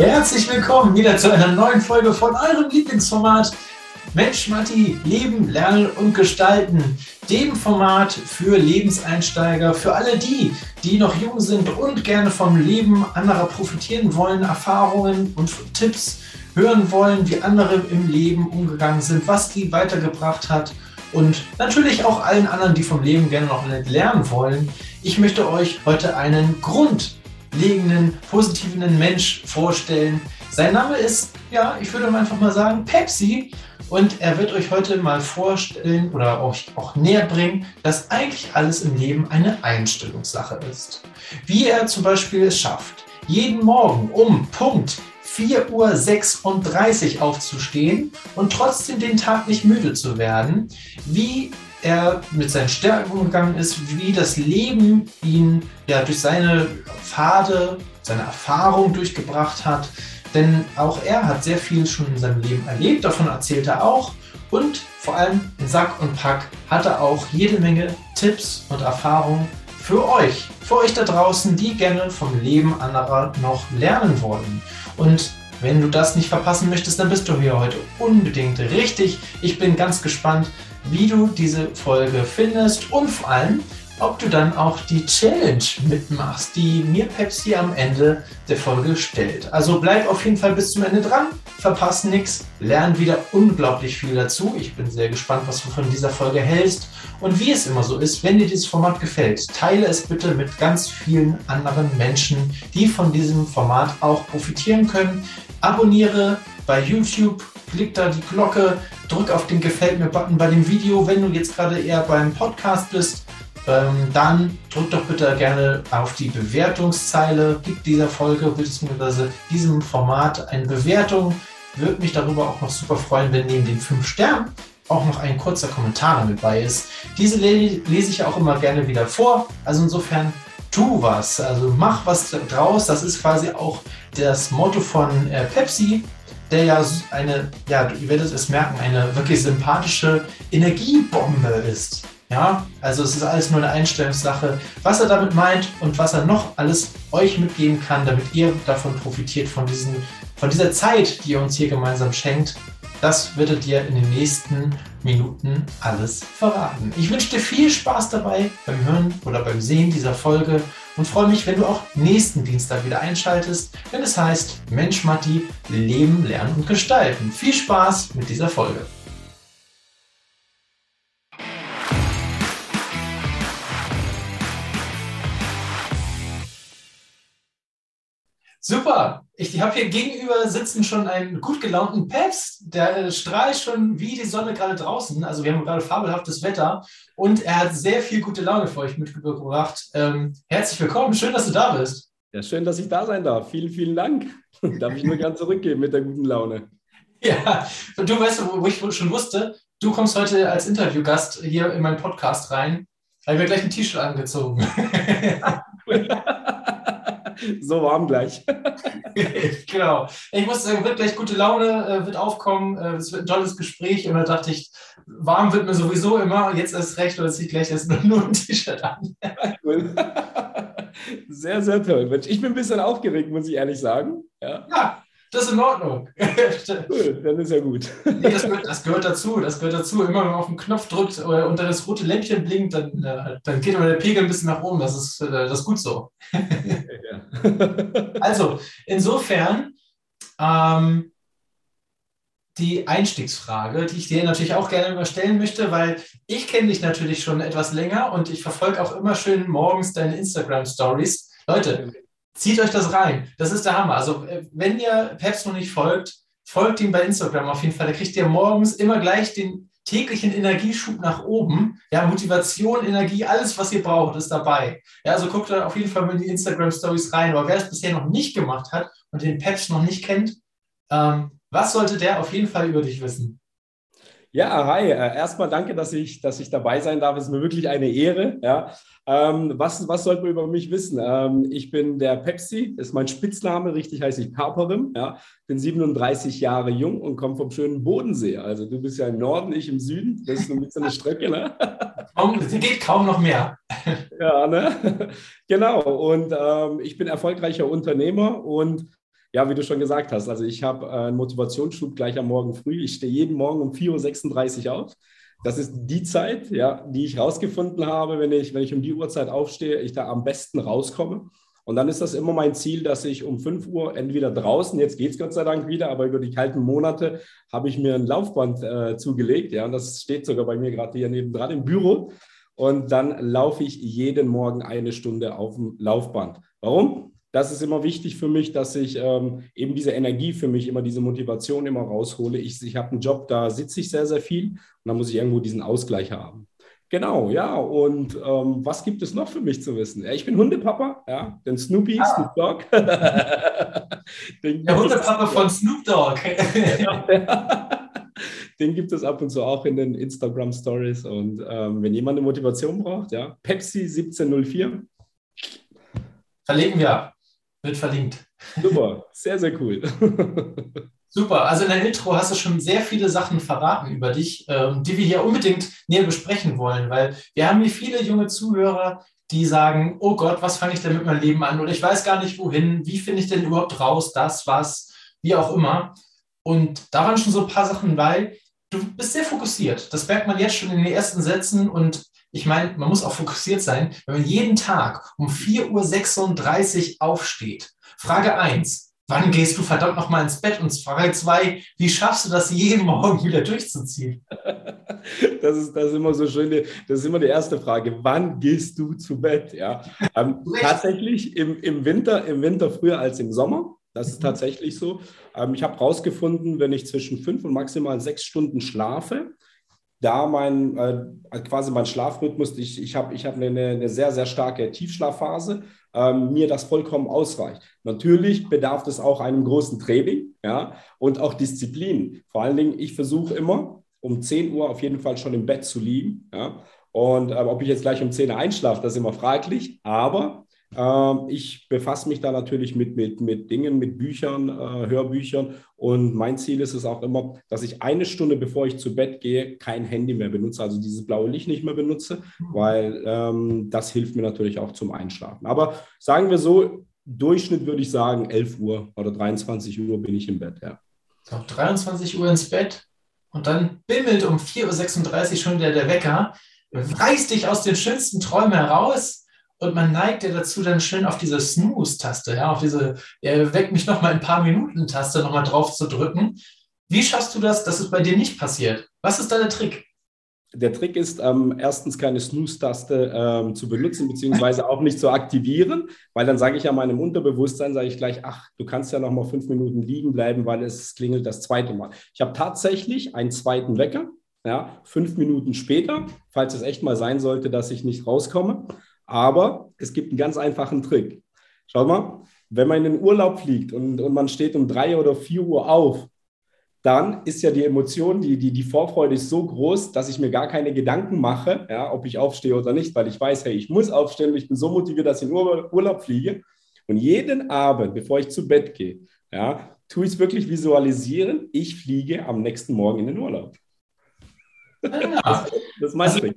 Herzlich willkommen wieder zu einer neuen Folge von eurem Lieblingsformat Mensch Matti, Leben, Lernen und Gestalten. Dem Format für Lebenseinsteiger, für alle die, die noch jung sind und gerne vom Leben anderer profitieren wollen, Erfahrungen und Tipps hören wollen, wie andere im Leben umgegangen sind, was die weitergebracht hat und natürlich auch allen anderen, die vom Leben gerne noch lernen wollen. Ich möchte euch heute einen Grund legenden, positiven Mensch vorstellen. Sein Name ist, ja, ich würde einfach mal sagen, Pepsi. Und er wird euch heute mal vorstellen oder euch auch näher bringen, dass eigentlich alles im Leben eine Einstellungssache ist. Wie er zum Beispiel es schafft, jeden Morgen um Punkt 4.36 Uhr aufzustehen und trotzdem den Tag nicht müde zu werden. Wie er mit seinen Stärken umgegangen ist, wie das Leben ihn ja durch seine Pfade, seine Erfahrung durchgebracht hat. Denn auch er hat sehr viel schon in seinem Leben erlebt, davon erzählt er auch. Und vor allem in Sack und Pack hat er auch jede Menge Tipps und Erfahrungen für euch, für euch da draußen, die gerne vom Leben anderer noch lernen wollen. Und wenn du das nicht verpassen möchtest, dann bist du hier heute unbedingt richtig. Ich bin ganz gespannt, wie du diese Folge findest und vor allem, ob du dann auch die Challenge mitmachst, die mir Pepsi am Ende der Folge stellt. Also bleib auf jeden Fall bis zum Ende dran, verpass nichts, lern wieder unglaublich viel dazu. Ich bin sehr gespannt, was du von dieser Folge hältst. Und wie es immer so ist, wenn dir dieses Format gefällt, teile es bitte mit ganz vielen anderen Menschen, die von diesem Format auch profitieren können. Abonniere bei YouTube, klick da die Glocke, drück auf den Gefällt mir-Button bei dem Video. Wenn du jetzt gerade eher beim Podcast bist, ähm, dann drück doch bitte gerne auf die Bewertungszeile, gib dieser Folge bzw. diesem Format eine Bewertung. Würde mich darüber auch noch super freuen, wenn neben den 5 Sternen auch noch ein kurzer Kommentar mit bei ist. Diese lese ich auch immer gerne wieder vor. Also insofern tu was, also mach was draus. Das ist quasi auch das Motto von äh, Pepsi der ja eine, ja, ihr werdet es merken, eine wirklich sympathische Energiebombe ist. Ja, also es ist alles nur eine Einstellungssache, was er damit meint und was er noch alles euch mitgeben kann, damit ihr davon profitiert, von, diesen, von dieser Zeit, die ihr uns hier gemeinsam schenkt. Das werdet ihr in den nächsten Minuten alles verraten. Ich wünsche dir viel Spaß dabei beim Hören oder beim Sehen dieser Folge und freue mich, wenn du auch nächsten Dienstag wieder einschaltest, wenn es heißt Mensch Matti, Leben, Lernen und Gestalten. Viel Spaß mit dieser Folge. Super. Ich habe hier gegenüber sitzen schon einen gut gelaunten Peps. Der strahlt schon wie die Sonne gerade draußen. Also wir haben gerade fabelhaftes Wetter und er hat sehr viel gute Laune für euch mitgebracht. Ähm, herzlich willkommen. Schön, dass du da bist. Ja, schön, dass ich da sein darf. Vielen, vielen Dank. Darf ich nur gern zurückgeben mit der guten Laune. Ja, du weißt, wo ich schon wusste, du kommst heute als Interviewgast hier in meinen Podcast rein. Da habe ich mir gleich ein T-Shirt angezogen. so warm gleich. genau. Ich muss sagen, wird gleich gute Laune, äh, wird aufkommen. Äh, es wird ein tolles Gespräch. Und da dachte ich, warm wird mir sowieso immer. Jetzt erst recht, oder ziehe ich gleich erst nur ein T-Shirt an. cool. Sehr, sehr toll. Ich bin ein bisschen aufgeregt, muss ich ehrlich sagen. Ja, ja das ist in Ordnung. Cool, dann ist ja gut. Nee, das, gehört, das, gehört, dazu. Das gehört dazu. Immer wenn man auf den Knopf drückt äh, und dann das rote Lämpchen blinkt, dann, äh, dann geht immer der Pegel ein bisschen nach oben. Das ist, äh, das ist gut so. also, insofern, ähm, die Einstiegsfrage, die ich dir natürlich auch gerne immer stellen möchte, weil ich kenne dich natürlich schon etwas länger und ich verfolge auch immer schön morgens deine Instagram-Stories. Leute, Zieht euch das rein. Das ist der Hammer. Also, äh, wenn ihr Peps noch nicht folgt, folgt ihm bei Instagram auf jeden Fall. Da kriegt ihr morgens immer gleich den täglichen Energieschub nach oben. Ja, Motivation, Energie, alles, was ihr braucht, ist dabei. Ja, also guckt da auf jeden Fall mal in die Instagram Stories rein. Aber wer es bisher noch nicht gemacht hat und den Peps noch nicht kennt, ähm, was sollte der auf jeden Fall über dich wissen? Ja, hi. Äh, erstmal danke, dass ich, dass ich dabei sein darf. Es ist mir wirklich eine Ehre. Ja. Ähm, was, was sollte man über mich wissen? Ähm, ich bin der Pepsi, ist mein Spitzname, richtig heiße ich Perperim. Ja. Bin 37 Jahre jung und komme vom schönen Bodensee. Also du bist ja im Norden, ich im Süden. Das ist ein bisschen eine Strecke. Ne? Sie geht kaum noch mehr. ja, ne? genau. Und ähm, ich bin erfolgreicher Unternehmer und Ja, wie du schon gesagt hast, also ich habe äh, einen Motivationsschub gleich am Morgen früh. Ich stehe jeden Morgen um 4.36 Uhr auf. Das ist die Zeit, ja, die ich rausgefunden habe, wenn ich, wenn ich um die Uhrzeit aufstehe, ich da am besten rauskomme. Und dann ist das immer mein Ziel, dass ich um 5 Uhr entweder draußen, jetzt geht es Gott sei Dank wieder, aber über die kalten Monate habe ich mir ein Laufband äh, zugelegt. Ja, und das steht sogar bei mir gerade hier nebendran im Büro. Und dann laufe ich jeden Morgen eine Stunde auf dem Laufband. Warum? Das ist immer wichtig für mich, dass ich ähm, eben diese Energie für mich, immer diese Motivation immer raushole. Ich, ich habe einen Job, da sitze ich sehr, sehr viel und da muss ich irgendwo diesen Ausgleich haben. Genau, ja. Und ähm, was gibt es noch für mich zu wissen? Ja, ich bin Hundepapa, ja, den Snoopy, ah. Snoop Dogg. Der Hundepapa von Snoop Dogg. den gibt es ab und zu auch in den Instagram Stories. Und ähm, wenn jemand eine Motivation braucht, ja, Pepsi 1704. Verlegen wir. Wird verlinkt. Super, sehr, sehr cool. Super, also in der Intro hast du schon sehr viele Sachen verraten über dich, ähm, die wir hier unbedingt näher besprechen wollen, weil wir haben hier viele junge Zuhörer, die sagen, oh Gott, was fange ich denn mit meinem Leben an? Oder ich weiß gar nicht wohin, wie finde ich denn überhaupt raus, das, was, wie auch immer. Und da waren schon so ein paar Sachen bei, du bist sehr fokussiert. Das merkt man jetzt schon in den ersten Sätzen. Und ich meine, man muss auch fokussiert sein, wenn man jeden Tag um 4.36 Uhr aufsteht. Frage 1. Wann gehst du verdammt nochmal ins Bett? Und Frage 2. Wie schaffst du das jeden Morgen wieder durchzuziehen? Das ist, das ist immer so schön. Das ist immer die erste Frage. Wann gehst du zu Bett? Ja. Ähm, tatsächlich im, im, Winter, im Winter früher als im Sommer. Das ist mhm. tatsächlich so. Ähm, ich habe herausgefunden, wenn ich zwischen fünf und maximal sechs Stunden schlafe, da mein äh, quasi mein Schlafrhythmus, ich, ich habe ich hab eine, eine sehr, sehr starke Tiefschlafphase, ähm, mir das vollkommen ausreicht. Natürlich bedarf es auch einem großen Training ja, und auch Disziplin. Vor allen Dingen, ich versuche immer, um 10 Uhr auf jeden Fall schon im Bett zu liegen. Ja. Und äh, ob ich jetzt gleich um 10 Uhr einschlafe, das ist immer fraglich. Aber ich befasse mich da natürlich mit, mit, mit Dingen, mit Büchern, äh, Hörbüchern. Und mein Ziel ist es auch immer, dass ich eine Stunde, bevor ich zu Bett gehe, kein Handy mehr benutze, also dieses blaue Licht nicht mehr benutze, weil ähm, das hilft mir natürlich auch zum Einschlafen. Aber sagen wir so, Durchschnitt würde ich sagen, 11 Uhr oder 23 Uhr bin ich im Bett, ja. So, 23 Uhr ins Bett und dann bimmelt um 4.36 Uhr schon der, der Wecker, reißt dich aus den schönsten Träumen heraus und man neigt ja dazu, dann schön auf diese Snooze-Taste, ja, auf diese ja, Weck mich noch mal ein paar Minuten-Taste nochmal drauf zu drücken. Wie schaffst du das, dass es bei dir nicht passiert? Was ist da der Trick? Der Trick ist, ähm, erstens keine Snooze-Taste ähm, zu benutzen, beziehungsweise auch nicht zu aktivieren, weil dann sage ich ja meinem Unterbewusstsein, sage ich gleich, ach, du kannst ja noch mal fünf Minuten liegen bleiben, weil es klingelt das zweite Mal. Ich habe tatsächlich einen zweiten Wecker, ja, fünf Minuten später, falls es echt mal sein sollte, dass ich nicht rauskomme. Aber es gibt einen ganz einfachen Trick. Schau mal, wenn man in den Urlaub fliegt und, und man steht um drei oder vier Uhr auf, dann ist ja die Emotion, die, die, die Vorfreude ist so groß, dass ich mir gar keine Gedanken mache, ja, ob ich aufstehe oder nicht, weil ich weiß, hey, ich muss aufstehen und ich bin so motiviert, dass ich in Urlaub fliege. Und jeden Abend, bevor ich zu Bett gehe, ja, tue ich es wirklich visualisieren, ich fliege am nächsten Morgen in den Urlaub. Ja. Das, das ist mein also,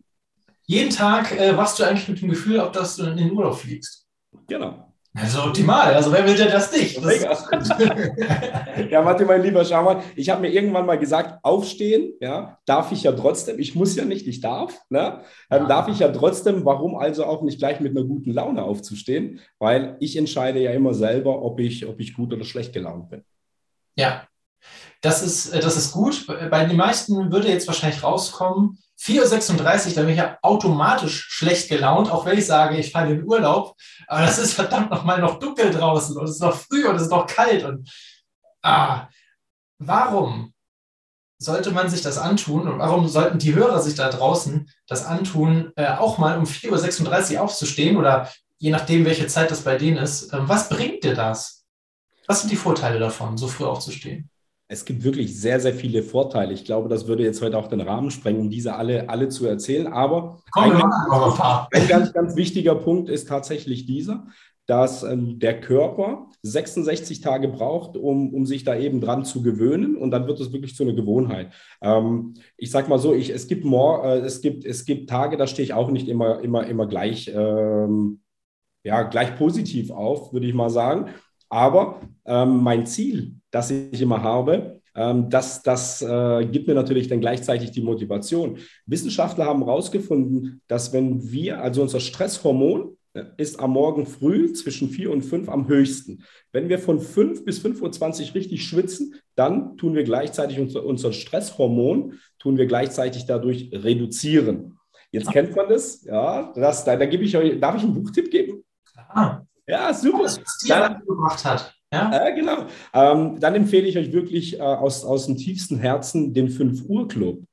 jeden Tag äh, wachst du eigentlich mit dem Gefühl auf, dass du in den Urlaub fliegst. Genau. Also optimal. Also wer will denn das nicht? Das ja, warte, mein lieber Schaman, ich habe mir irgendwann mal gesagt, aufstehen, ja, darf ich ja trotzdem. Ich muss ja nicht, ich darf. Ne? Ähm, ja. Darf ich ja trotzdem. Warum also auch nicht gleich mit einer guten Laune aufzustehen? Weil ich entscheide ja immer selber, ob ich, ob ich gut oder schlecht gelaunt bin. Ja, das ist, äh, das ist gut. Bei den meisten würde jetzt wahrscheinlich rauskommen, 4.36 Uhr, da bin ich ja automatisch schlecht gelaunt, auch wenn ich sage, ich fahre in Urlaub. Aber das ist verdammt nochmal noch dunkel draußen und es ist noch früh und es ist noch kalt. Und ah, warum sollte man sich das antun und warum sollten die Hörer sich da draußen das antun, äh, auch mal um 4.36 Uhr aufzustehen oder je nachdem, welche Zeit das bei denen ist? Äh, was bringt dir das? Was sind die Vorteile davon, so früh aufzustehen? Es gibt wirklich sehr, sehr viele Vorteile. Ich glaube, das würde jetzt heute auch den Rahmen sprengen, um diese alle, alle zu erzählen. Aber Komm, ein, ganz, ein ganz, ganz wichtiger Punkt ist tatsächlich dieser, dass ähm, der Körper 66 Tage braucht, um, um sich da eben dran zu gewöhnen und dann wird es wirklich zu einer Gewohnheit. Ähm, ich sage mal so, ich, es, gibt more, äh, es, gibt, es gibt Tage, da stehe ich auch nicht immer, immer, immer gleich, ähm, ja, gleich positiv auf, würde ich mal sagen. Aber ähm, mein Ziel, das ich immer habe, ähm, das, das äh, gibt mir natürlich dann gleichzeitig die Motivation. Wissenschaftler haben herausgefunden, dass wenn wir, also unser Stresshormon, äh, ist am Morgen früh zwischen 4 und 5 am höchsten. Wenn wir von 5 bis 5.20 Uhr richtig schwitzen, dann tun wir gleichzeitig unser, unser Stresshormon, tun wir gleichzeitig dadurch reduzieren. Jetzt kennt man das, ja, das, da, da gebe ich euch, darf ich einen Buchtipp geben? Klar. Ja, super. Was Steve gebracht hat. Ja, äh, genau. Ähm, dann empfehle ich euch wirklich äh, aus, aus dem tiefsten Herzen den 5 Uhr Club.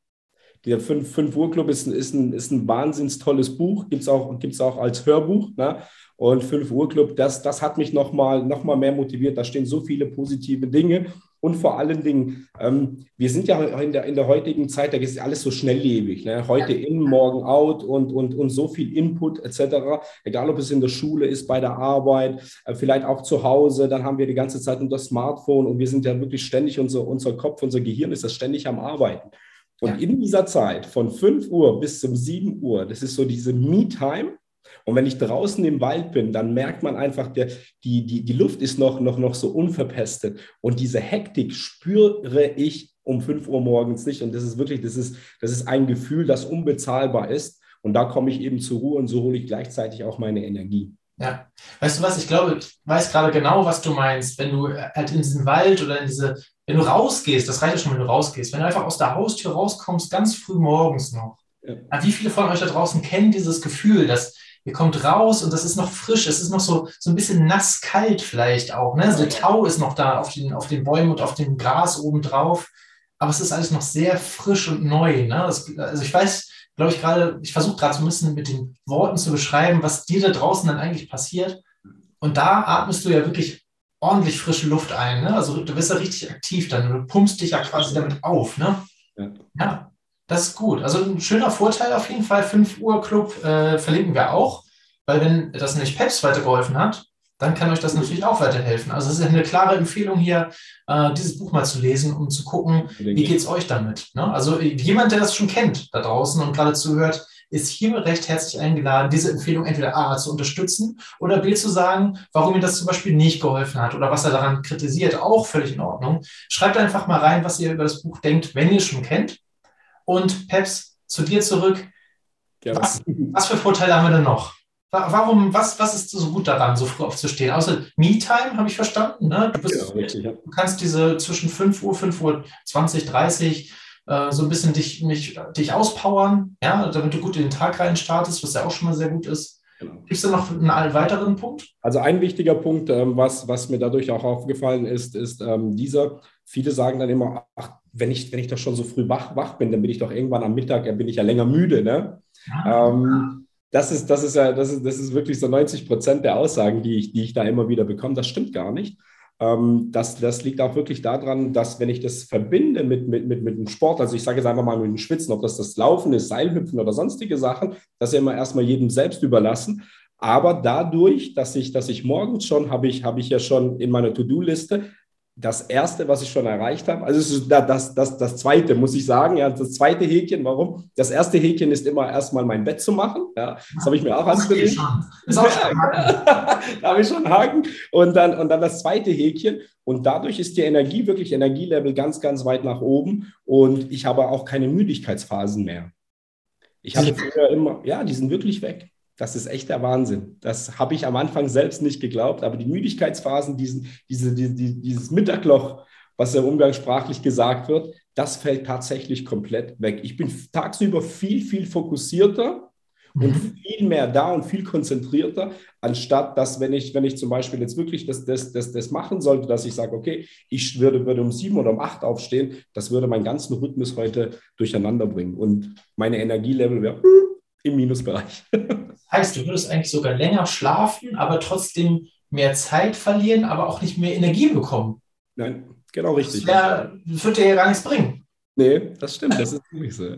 Der 5, 5 Uhr Club ist, ist, ein, ist ein wahnsinns tolles Buch, gibt es auch, gibt's auch als Hörbuch. Ne? Und 5 Uhr Club, das, das hat mich nochmal noch mal mehr motiviert. Da stehen so viele positive Dinge. Und vor allen Dingen, ähm, wir sind ja in der, in der heutigen Zeit, da ist alles so schnelllebig. Ne? Heute in, morgen out und, und, und so viel Input etc. Egal, ob es in der Schule ist, bei der Arbeit, äh, vielleicht auch zu Hause, dann haben wir die ganze Zeit unser Smartphone und wir sind ja wirklich ständig, unser, unser Kopf, unser Gehirn ist das ständig am Arbeiten. Und ja. in dieser Zeit von 5 Uhr bis zum 7 Uhr, das ist so diese Me-Time, und wenn ich draußen im Wald bin, dann merkt man einfach, der, die, die, die Luft ist noch, noch, noch so unverpestet. Und diese Hektik spüre ich um 5 Uhr morgens nicht. Und das ist wirklich, das ist, das ist ein Gefühl, das unbezahlbar ist. Und da komme ich eben zur Ruhe und so hole ich gleichzeitig auch meine Energie. Ja, weißt du was, ich glaube, ich weiß gerade genau, was du meinst, wenn du halt in diesen Wald oder in diese, wenn du rausgehst, das reicht ja schon, wenn du rausgehst, wenn du einfach aus der Haustür rauskommst, ganz früh morgens noch. Ja. Wie viele von euch da draußen kennen dieses Gefühl, dass ihr kommt raus und das ist noch frisch, es ist noch so, so ein bisschen nass kalt vielleicht auch. Ne? Also der Tau ist noch da auf den, auf den Bäumen und auf dem Gras oben drauf, aber es ist alles noch sehr frisch und neu. Ne? Das, also ich weiß, glaube ich, gerade, ich versuche gerade so ein bisschen mit den Worten zu beschreiben, was dir da draußen dann eigentlich passiert. Und da atmest du ja wirklich ordentlich frische Luft ein. Ne? Also du bist ja richtig aktiv dann, du pumpst dich ja quasi damit auf. Ne? Ja. ja. Das ist gut. Also ein schöner Vorteil auf jeden Fall. 5 Uhr Club äh, verlinken wir auch, weil wenn das nicht Peps weitergeholfen hat, dann kann euch das natürlich auch weiterhelfen. Also es ist eine klare Empfehlung hier, äh, dieses Buch mal zu lesen, um zu gucken, wie geht es euch damit. Ne? Also jemand, der das schon kennt da draußen und gerade zuhört, ist hier recht herzlich eingeladen, diese Empfehlung entweder A zu unterstützen oder B zu sagen, warum ihm das zum Beispiel nicht geholfen hat oder was er daran kritisiert, auch völlig in Ordnung. Schreibt einfach mal rein, was ihr über das Buch denkt, wenn ihr es schon kennt. Und Peps, zu dir zurück. Was, was, für Vorteile haben wir denn noch? Warum, was, was ist so gut daran, so früh aufzustehen? Außer Me-Time, habe ich verstanden. Ne? Du, bist, genau, richtig, ja. du, kannst diese zwischen 5 Uhr, 5 Uhr 20, 30 äh, so ein bisschen dich, mich, dich auspowern, ja, damit du gut in den Tag rein startest, was ja auch schon mal sehr gut ist. Genau. Gibt es da noch einen weiteren Punkt? Also ein wichtiger Punkt, ähm, was, was mir dadurch auch aufgefallen ist, ist ähm, dieser, viele sagen dann immer, ach, wenn ich, wenn ich doch schon so früh wach, wach bin, dann bin ich doch irgendwann am Mittag, dann bin ich ja länger müde. Ne? Ja. Ähm, das ist, das ist ja, das ist, das ist wirklich so 90 Prozent der Aussagen, die ich, die ich da immer wieder bekomme. Das stimmt gar nicht. Ähm, das, das liegt auch wirklich daran, dass wenn ich das verbinde mit, mit, mit, mit dem Sport, also ich sage jetzt einfach mal mit dem Schwitzen, ob das das Laufen ist, Seilhüpfen oder sonstige Sachen, das ist ja immer erstmal jedem selbst überlassen. Aber dadurch, dass ich, dass ich morgens schon, habe ich, habe ich ja schon in meiner To-Do-Liste das erste, was ich schon erreicht habe, also das, das, das zweite, muss ich sagen, ja, das zweite Häkchen, warum? Das erste Häkchen ist immer erstmal mein Bett zu machen, ja, das habe ich mir auch angelegt. da habe ich schon einen Haken und dann, und dann das zweite Häkchen und dadurch ist die Energie wirklich, Energielevel ganz, ganz weit nach oben und ich habe auch keine Müdigkeitsphasen mehr. Ich habe früher immer, ja, die sind wirklich weg. Das ist echt der Wahnsinn. Das habe ich am Anfang selbst nicht geglaubt, aber die Müdigkeitsphasen, diesen, diese, die, dieses Mittagloch, was ja umgangssprachlich gesagt wird, das fällt tatsächlich komplett weg. Ich bin tagsüber viel, viel fokussierter mhm. und viel mehr da und viel konzentrierter, anstatt dass, wenn ich, wenn ich zum Beispiel jetzt wirklich das, das, das, das machen sollte, dass ich sage, okay, ich würde, würde um sieben oder um acht aufstehen, das würde meinen ganzen Rhythmus heute durcheinander bringen und meine Energielevel wäre im Minusbereich. heißt, du würdest eigentlich sogar länger schlafen, aber trotzdem mehr Zeit verlieren, aber auch nicht mehr Energie bekommen. Nein, genau richtig. Das, wär, das wird dir ja gar nichts bringen. Nee, das stimmt, das ist wirklich so.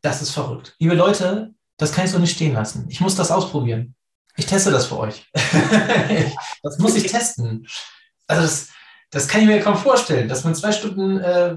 Das ist verrückt. Liebe Leute, das kann ich so nicht stehen lassen. Ich muss das ausprobieren. Ich teste das für euch. das muss ich testen. Also das, das kann ich mir kaum vorstellen, dass man zwei Stunden, äh,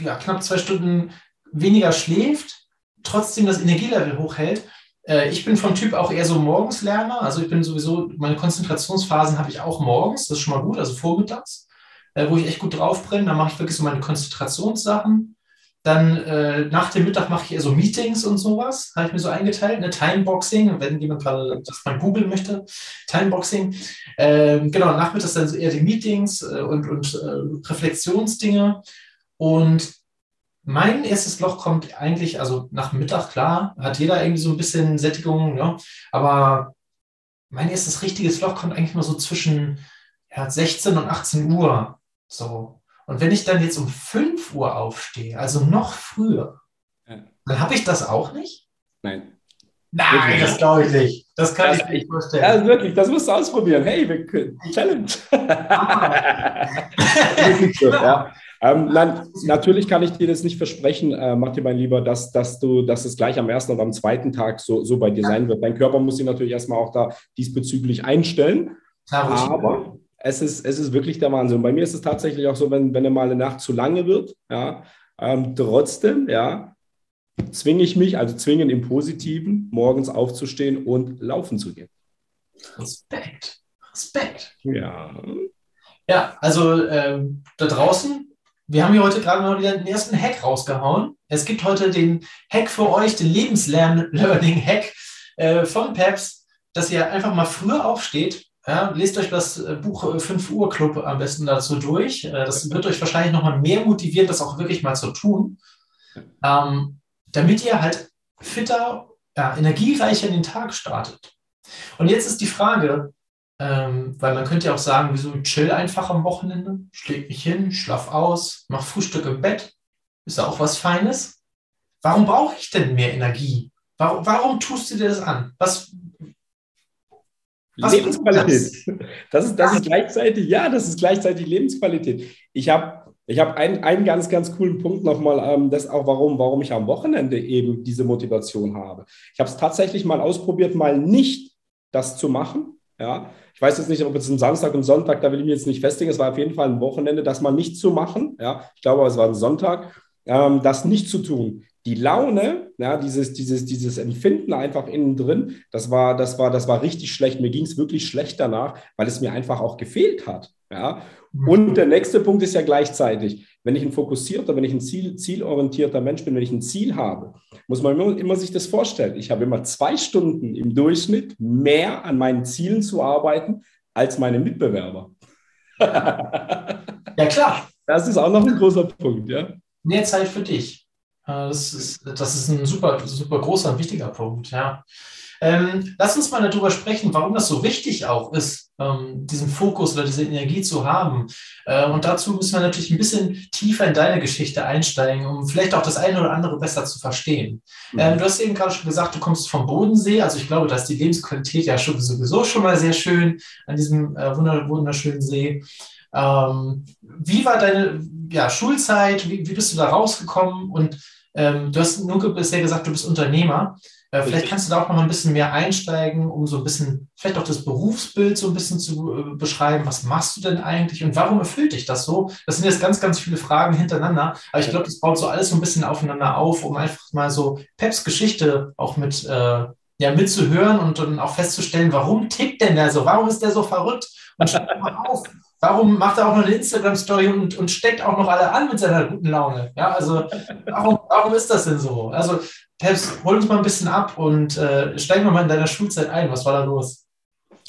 ja, knapp zwei Stunden weniger schläft, trotzdem das Energielevel hochhält äh, ich bin vom Typ auch eher so Morgenslerner. Also ich bin sowieso, meine Konzentrationsphasen habe ich auch morgens, das ist schon mal gut, also vormittags, äh, wo ich echt gut drauf brenne. Da mache ich wirklich so meine Konzentrationssachen. Dann äh, nach dem Mittag mache ich eher so Meetings und sowas, habe ich mir so eingeteilt, ne? Timeboxing, wenn jemand gerade das mal googeln möchte, Timeboxing. Ähm, genau, nachmittags dann eher die Meetings äh, und, und äh, Reflexionsdinge. Und mein erstes Loch kommt eigentlich, also nach Mittag, klar, hat jeder irgendwie so ein bisschen Sättigung, ne? aber mein erstes richtiges Loch kommt eigentlich mal so zwischen ja, 16 und 18 Uhr. So. Und wenn ich dann jetzt um 5 Uhr aufstehe, also noch früher, ja. dann habe ich das auch nicht? Nein. Nein, das glaube ich nicht. Das kann das, ich nicht vorstellen. Ja, wirklich, das musst du ausprobieren. Hey, wir können. Challenge. Ah. so, ja. Ähm, nein, natürlich kann ich dir das nicht versprechen, äh, Martin, mein Lieber, dass, dass, du, dass es gleich am ersten oder am zweiten Tag so, so bei dir sein wird. Dein Körper muss sich natürlich erstmal auch da diesbezüglich einstellen. Aber es ist, es ist wirklich der Wahnsinn. Bei mir ist es tatsächlich auch so, wenn, wenn mal eine Nacht zu lange wird, ja, ähm, trotzdem, ja, zwinge ich mich, also zwingen im Positiven, morgens aufzustehen und laufen zu gehen. Respekt. Respekt. Ja. Ja, also ähm, da draußen, wir haben hier heute gerade mal wieder den ersten Hack rausgehauen. Es gibt heute den Hack für euch, den Lebenslern-Learning-Hack äh, von Peps, dass ihr einfach mal früher aufsteht. Ja, lest euch das äh, Buch 5 äh, Uhr Club am besten dazu durch. Äh, das wird euch wahrscheinlich nochmal mehr motivieren, das auch wirklich mal zu tun. Ähm, damit ihr halt fitter, ja, energiereicher in den Tag startet. Und jetzt ist die Frage, ähm, weil man könnte ja auch sagen, wieso chill einfach am Wochenende, schläg mich hin, schlaf aus, mach Frühstück im Bett, ist ja auch was Feines. Warum brauche ich denn mehr Energie? Warum, warum tust du dir das an? Was, was Lebensqualität. Das ist, das ist gleichzeitig, ja, das ist gleichzeitig Lebensqualität. Ich habe ich hab einen, einen ganz, ganz coolen Punkt nochmal, ähm, das auch, warum, warum ich am Wochenende eben diese Motivation habe. Ich habe es tatsächlich mal ausprobiert, mal nicht das zu machen. Ja, ich weiß jetzt nicht, ob es ein Samstag und Sonntag, da will ich mich jetzt nicht festlegen. Es war auf jeden Fall ein Wochenende, das mal nicht zu machen. Ja, ich glaube, es war ein Sonntag, ähm, das nicht zu tun. Die Laune, ja, dieses, dieses, dieses Empfinden einfach innen drin, das war, das war, das war richtig schlecht. Mir ging es wirklich schlecht danach, weil es mir einfach auch gefehlt hat. Ja. Und der nächste Punkt ist ja gleichzeitig, wenn ich ein fokussierter, wenn ich ein Ziel, zielorientierter Mensch bin, wenn ich ein Ziel habe, muss man immer, immer sich das vorstellen. Ich habe immer zwei Stunden im Durchschnitt mehr an meinen Zielen zu arbeiten als meine Mitbewerber. ja, klar. Das ist auch noch ein großer Punkt, ja. Mehr Zeit für dich. Äh, das ist, das ist ein super, super großer und wichtiger Punkt, ja. Ähm, lass uns mal darüber sprechen, warum das so wichtig auch ist, ähm, diesen Fokus oder diese Energie zu haben. Äh, und dazu müssen wir natürlich ein bisschen tiefer in deine Geschichte einsteigen, um vielleicht auch das eine oder andere besser zu verstehen. Mhm. Ähm, du hast eben gerade schon gesagt, du kommst vom Bodensee. Also ich glaube, da ist die Lebensqualität ja schon, sowieso schon mal sehr schön an diesem äh, wunderschönen See. Ähm, wie war deine ja, Schulzeit? Wie, wie, bist du da rausgekommen? Und ähm, du hast nur bisher gesagt, du bist Unternehmer. Äh, vielleicht kannst du da auch noch mal ein bisschen mehr einsteigen, um so ein bisschen, vielleicht auch das Berufsbild so ein bisschen zu äh, beschreiben. Was machst du denn eigentlich und warum erfüllt dich das so? Das sind jetzt ganz, ganz viele Fragen hintereinander, aber ich glaube, das baut so alles so ein bisschen aufeinander auf, um einfach mal so Peps Geschichte auch mit, äh, ja, mitzuhören und dann auch festzustellen, warum tickt denn der so? Warum ist der so verrückt? Und mal auf. Warum macht er auch noch eine Instagram-Story und, und steckt auch noch alle an mit seiner guten Laune? Ja, also warum, warum ist das denn so? Also Peps, hol uns mal ein bisschen ab und äh, steigen wir mal in deiner Schulzeit ein. Was war da los?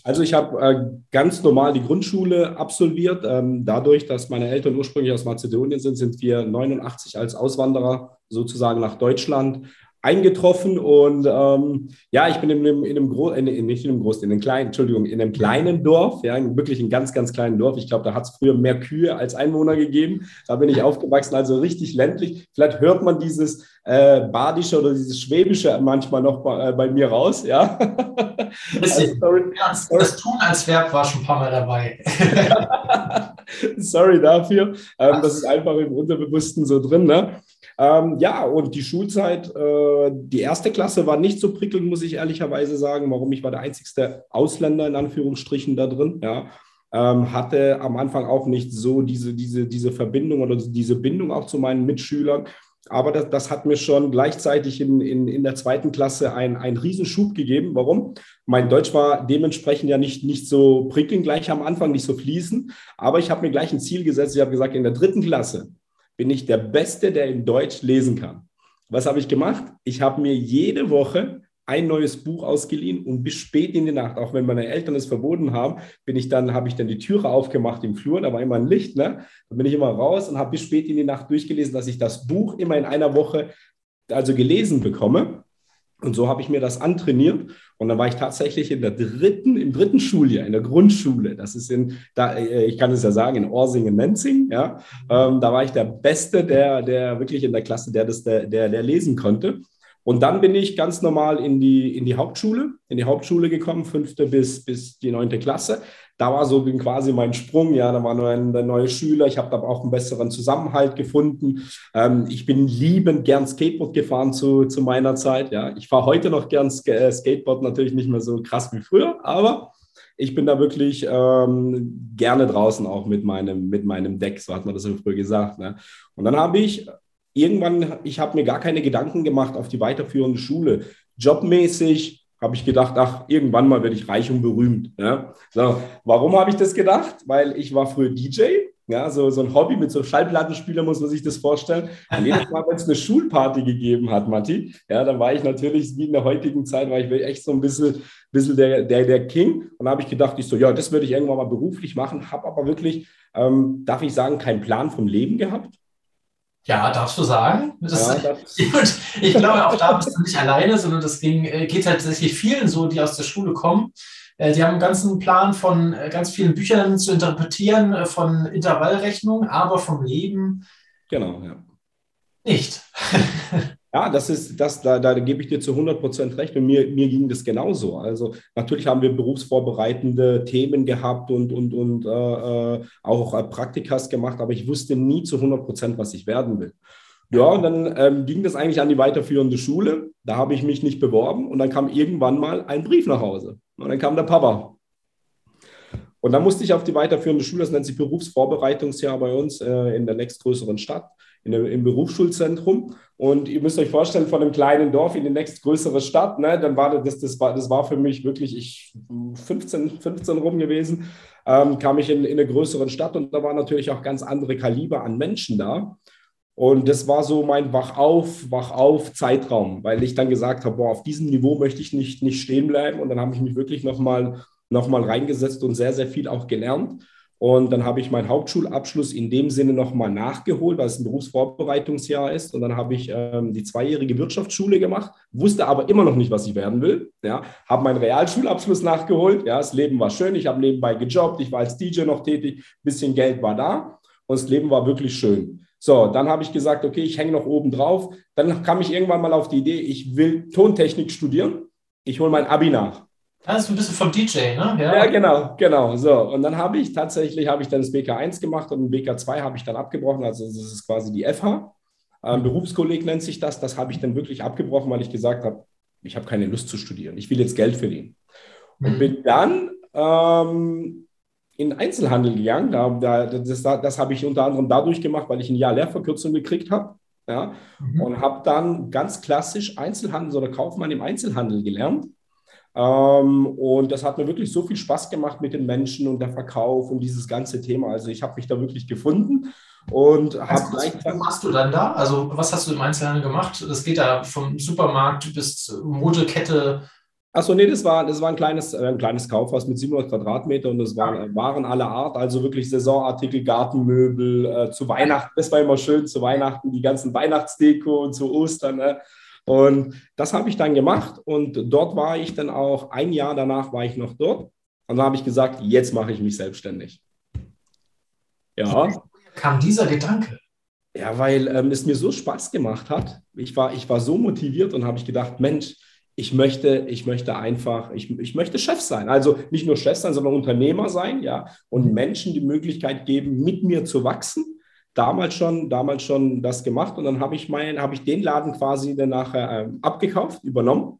Also ich habe äh, ganz normal die Grundschule absolviert. Ähm, dadurch, dass meine Eltern ursprünglich aus Mazedonien sind, sind wir 89 als Auswanderer sozusagen nach Deutschland eingetroffen und ähm, ja, ich bin in einem, in einem großen, nicht in einem großen, in einem kleinen, Entschuldigung, in einem kleinen Dorf, ja, wirklich ein ganz, ganz kleinen Dorf. Ich glaube, da hat es früher mehr Kühe als Einwohner gegeben. Da bin ich aufgewachsen, also richtig ländlich. Vielleicht hört man dieses äh, Badische oder dieses Schwäbische manchmal noch bei, äh, bei mir raus, ja. Also, sorry, das, das Tun als Verb war schon ein paar Mal dabei. sorry dafür. Ähm, das ist einfach im Unterbewussten so drin, ne? Ähm, ja, und die Schulzeit, äh, die erste Klasse war nicht so prickelnd, muss ich ehrlicherweise sagen. Warum? Ich war der einzigste Ausländer in Anführungsstrichen da drin. Ja. Ähm, hatte am Anfang auch nicht so diese, diese, diese Verbindung oder diese Bindung auch zu meinen Mitschülern. Aber das, das hat mir schon gleichzeitig in, in, in der zweiten Klasse einen, einen Riesenschub gegeben. Warum? Mein Deutsch war dementsprechend ja nicht, nicht so prickelnd gleich am Anfang, nicht so fließend. Aber ich habe mir gleich ein Ziel gesetzt. Ich habe gesagt, in der dritten Klasse bin ich der Beste, der in Deutsch lesen kann. Was habe ich gemacht? Ich habe mir jede Woche ein neues Buch ausgeliehen und bis spät in die Nacht, auch wenn meine Eltern es verboten haben, bin ich dann, habe ich dann die Türe aufgemacht im Flur, da war immer ein Licht, ne? Da bin ich immer raus und habe bis spät in die Nacht durchgelesen, dass ich das Buch immer in einer Woche also gelesen bekomme. Und so habe ich mir das antrainiert. Und dann war ich tatsächlich in der dritten, im dritten Schuljahr, in der Grundschule. Das ist in, da, äh, ich kann es ja sagen, in Orsingen-Nenzing. Ja, ähm, da war ich der Beste, der, der wirklich in der Klasse, der das, der, der, der lesen konnte. Und dann bin ich ganz normal in die, in die Hauptschule, in die Hauptschule gekommen, fünfte bis, bis die neunte Klasse. Da war so quasi mein Sprung, ja, da war nur ein, ein neuer Schüler, ich habe da auch einen besseren Zusammenhalt gefunden. Ähm, ich bin liebend gern Skateboard gefahren zu, zu meiner Zeit, ja. Ich fahre heute noch gern äh, Skateboard, natürlich nicht mehr so krass wie früher, aber ich bin da wirklich ähm, gerne draußen auch mit meinem, mit meinem Deck, so hat man das so früher gesagt. Ne? Und dann habe ich irgendwann, ich habe mir gar keine Gedanken gemacht auf die weiterführende Schule. Jobmäßig habe ich gedacht, ach, irgendwann mal werde ich reich und berühmt. Ja? So, warum habe ich das gedacht? Weil ich war früher DJ, ja, so, so ein Hobby mit so einem Schallplattenspieler muss man sich das vorstellen. Und jedes Mal, wenn es eine Schulparty gegeben hat, Matti, ja, dann war ich natürlich, wie in der heutigen Zeit, war ich echt so ein bisschen, bisschen der, der, der King. Und da habe ich gedacht, ich so, ja, das würde ich irgendwann mal beruflich machen, habe aber wirklich, ähm, darf ich sagen, keinen Plan vom Leben gehabt. Ja, darfst du sagen? Das, ja, ich glaube, auch da bist du nicht alleine, sondern das ging, äh, geht halt tatsächlich vielen so, die aus der Schule kommen. Äh, die haben einen ganzen Plan von äh, ganz vielen Büchern zu interpretieren, von Intervallrechnung, aber vom Leben. Genau, ja. Nicht. Ja, das ist, das, da, da gebe ich dir zu 100 Prozent recht und mir, mir ging das genauso. Also natürlich haben wir berufsvorbereitende Themen gehabt und, und, und äh, äh auch Praktikas gemacht, aber ich wusste nie zu 100 Prozent, was ich werden will. Ja, und dann ähm, ging das eigentlich an die weiterführende Schule. Da habe ich mich nicht beworben und dann kam irgendwann mal ein Brief nach Hause. Und dann kam der Papa. Und dann musste ich auf die weiterführende Schule, das nennt sich Berufsvorbereitungsjahr bei uns äh, in der nächstgrößeren Stadt in der, im Berufsschulzentrum. Und ihr müsst euch vorstellen, von einem kleinen Dorf in die nächstgrößere Stadt, ne, dann war das, das, war, das war für mich wirklich, ich 15, 15 rum gewesen, ähm, kam ich in, in eine größere Stadt und da waren natürlich auch ganz andere Kaliber an Menschen da. Und das war so mein Wachauf, Wachauf Zeitraum, weil ich dann gesagt habe, boah, auf diesem Niveau möchte ich nicht, nicht stehen bleiben. Und dann habe ich mich wirklich nochmal noch reingesetzt und sehr, sehr viel auch gelernt. Und dann habe ich meinen Hauptschulabschluss in dem Sinne nochmal nachgeholt, weil es ein Berufsvorbereitungsjahr ist. Und dann habe ich ähm, die zweijährige Wirtschaftsschule gemacht, wusste aber immer noch nicht, was ich werden will. Ja, habe meinen Realschulabschluss nachgeholt. Ja, das Leben war schön. Ich habe nebenbei gejobbt. Ich war als DJ noch tätig. bisschen Geld war da. Und das Leben war wirklich schön. So, dann habe ich gesagt, okay, ich hänge noch oben drauf. Dann kam ich irgendwann mal auf die Idee, ich will Tontechnik studieren. Ich hole mein Abi nach. Das ist ein bisschen vom DJ, ne? Ja, ja genau, genau. So, und dann habe ich tatsächlich, habe ich dann das BK1 gemacht und BK2 habe ich dann abgebrochen. Also das ist quasi die FH. Ähm, Berufskolleg nennt sich das. Das habe ich dann wirklich abgebrochen, weil ich gesagt habe, ich habe keine Lust zu studieren. Ich will jetzt Geld verdienen. Und mhm. bin dann ähm, in Einzelhandel gegangen. Da, da, das, das habe ich unter anderem dadurch gemacht, weil ich ein Jahr Lehrverkürzung gekriegt habe. Ja, mhm. Und habe dann ganz klassisch Einzelhandel oder Kaufmann im Einzelhandel gelernt. Ähm, und das hat mir wirklich so viel Spaß gemacht mit den Menschen und der Verkauf und dieses ganze Thema. Also ich habe mich da wirklich gefunden und gleichzeitig. Was machst du dann da? Also was hast du im Einzelhandel gemacht? Das geht da vom Supermarkt bis Modekette. Achso, nee, das war, das war ein, kleines, äh, ein kleines Kaufhaus mit 700 Quadratmeter und das waren Waren aller Art, also wirklich Saisonartikel, Gartenmöbel, äh, zu Weihnachten, das war immer schön, zu Weihnachten, die ganzen Weihnachtsdeko und zu Ostern. Ne? Und das habe ich dann gemacht und dort war ich dann auch, ein Jahr danach war ich noch dort. Und dann habe ich gesagt, jetzt mache ich mich selbstständig. Ja. Kam dieser Gedanke? Ja, weil ähm, es mir so Spaß gemacht hat. Ich war, ich war so motiviert und habe ich gedacht, Mensch, ich möchte, ich möchte einfach, ich, ich möchte Chef sein. Also nicht nur Chef sein, sondern Unternehmer sein, ja, und. Menschen die Möglichkeit geben, mit mir zu wachsen damals schon, damals schon das gemacht und dann habe ich meinen, habe ich den Laden quasi dann nachher äh, abgekauft, übernommen.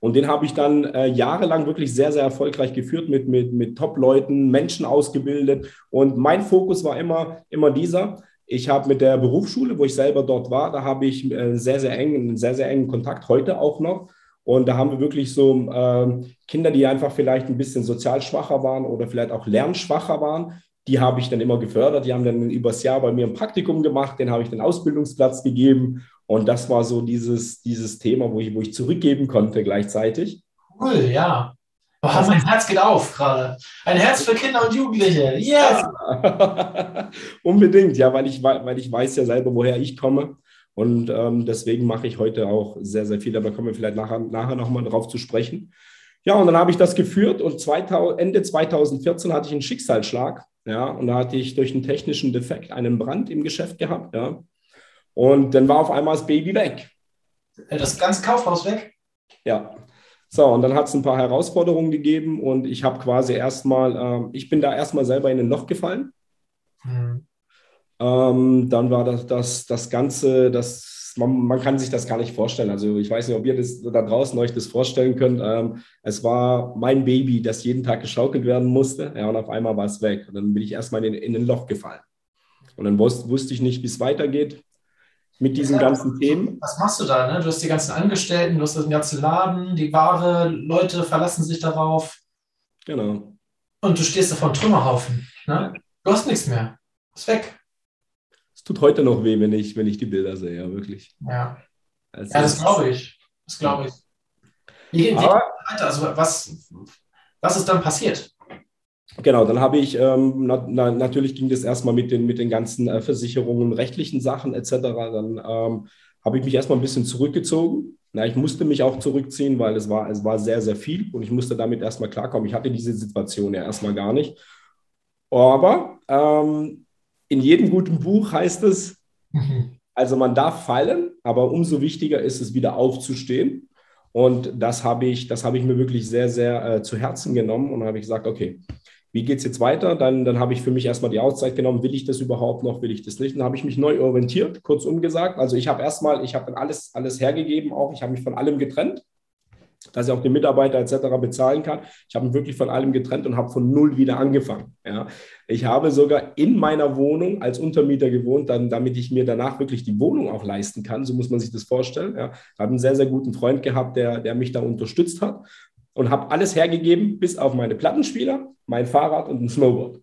Und den habe ich dann äh, jahrelang wirklich sehr, sehr erfolgreich geführt, mit, mit, mit Top-Leuten, Menschen ausgebildet. Und mein Fokus war immer, immer dieser, Ich habe mit der Berufsschule, wo ich selber dort war, da habe ich äh, sehr, sehr eng, einen sehr, sehr engen Kontakt, heute auch noch. Und da haben wir wirklich so äh, Kinder, die einfach vielleicht ein bisschen sozial schwacher waren oder vielleicht auch lernschwacher waren. Die habe ich dann immer gefördert. Die haben dann übers Jahr bei mir ein Praktikum gemacht, den habe ich den Ausbildungsplatz gegeben. Und das war so dieses, dieses Thema, wo ich, wo ich zurückgeben konnte gleichzeitig. Cool, ja. Oh, mein Herz geht auf gerade. Ein Herz für Kinder und Jugendliche. Yes! Unbedingt, ja, weil ich, weil ich weiß ja selber, woher ich komme. Und ähm, deswegen mache ich heute auch sehr, sehr viel. Aber kommen wir vielleicht nachher, nachher nochmal drauf zu sprechen. Ja, und dann habe ich das geführt und 2000, Ende 2014 hatte ich einen Schicksalsschlag. Ja, und da hatte ich durch einen technischen Defekt einen Brand im Geschäft gehabt. Ja. Und dann war auf einmal das Baby weg. Das ganze Kaufhaus weg? Ja, so, und dann hat es ein paar Herausforderungen gegeben und ich habe quasi erstmal, ähm, ich bin da erstmal selber in ein Loch gefallen. Mhm. Ähm, dann war das, das, das Ganze, das, man, man, kann sich das gar nicht vorstellen. Also ich weiß nicht, ob ihr das da draußen euch das vorstellen könnt. Ähm, es war mein Baby, das jeden Tag geschaukelt werden musste. Ja, und auf einmal war es weg. Und dann bin ich erstmal in, in ein Loch gefallen. Und dann wusste, wusste ich nicht, wie es weitergeht mit diesen ja, ganzen Themen. Was machst du da? Ne? Du hast die ganzen Angestellten, du hast den ganzen Laden, die Ware, Leute verlassen sich darauf. Genau. Und du stehst da vor einem Trümmerhaufen. Ne? Du hast nichts mehr. Ist weg. Es tut heute noch weh, wenn ich, wenn ich die Bilder sehe, ja, wirklich. Ja, also ja das glaube ich. Das glaube ich. Wie geht weiter? Also was, was ist dann passiert? Genau, dann habe ich, ähm, na, na, natürlich ging das erstmal mit den, mit den ganzen äh, Versicherungen, rechtlichen Sachen etc. Dann ähm, habe ich mich erstmal ein bisschen zurückgezogen. Na, ich musste mich auch zurückziehen, weil es war, es war sehr, sehr viel und ich musste damit erstmal klarkommen. Ich hatte diese Situation ja erstmal gar nicht. Aber ähm, in jedem guten Buch heißt es, mhm. also man darf fallen, aber umso wichtiger ist es, wieder aufzustehen. Und das habe ich, das habe ich mir wirklich sehr, sehr äh, zu Herzen genommen und habe ich gesagt, okay, wie geht es jetzt weiter? Dann, dann habe ich für mich erstmal die Auszeit genommen, will ich das überhaupt noch, will ich das nicht? Dann habe ich mich neu orientiert, kurzum gesagt. Also ich habe erstmal, ich habe dann alles, alles hergegeben, auch ich habe mich von allem getrennt, dass ich auch den Mitarbeiter etc. bezahlen kann. Ich habe mich wirklich von allem getrennt und habe von null wieder angefangen. Ja. Ich habe sogar in meiner Wohnung als Untermieter gewohnt, dann, damit ich mir danach wirklich die Wohnung auch leisten kann. So muss man sich das vorstellen. Ja. Ich habe einen sehr, sehr guten Freund gehabt, der, der mich da unterstützt hat und habe alles hergegeben, bis auf meine Plattenspieler, mein Fahrrad und ein Snowboard.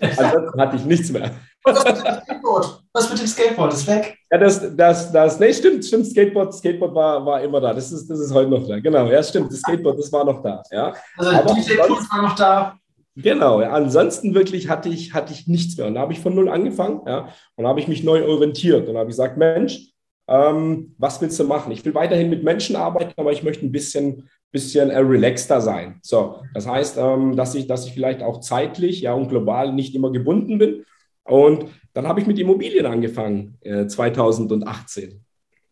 Ansonsten hatte ich nichts mehr. Was mit dem Skateboard? Was mit dem Skateboard? Ist weg? Ja, das, das, das, nee, stimmt, stimmt, Skateboard, Skateboard war, war immer da. Das ist, das ist heute noch da. Genau, ja, stimmt, das Skateboard, das war noch da. Ja. Also Aber DJ Tools war noch da. Genau, ja. ansonsten wirklich hatte ich, hatte ich nichts mehr. Und da habe ich von null angefangen, ja, und habe ich mich neu orientiert und habe gesagt, Mensch, ähm, was willst du machen? Ich will weiterhin mit Menschen arbeiten, aber ich möchte ein bisschen, bisschen äh, relaxter sein. So, das heißt, ähm, dass, ich, dass ich vielleicht auch zeitlich ja, und global nicht immer gebunden bin. Und dann habe ich mit Immobilien angefangen, äh, 2018.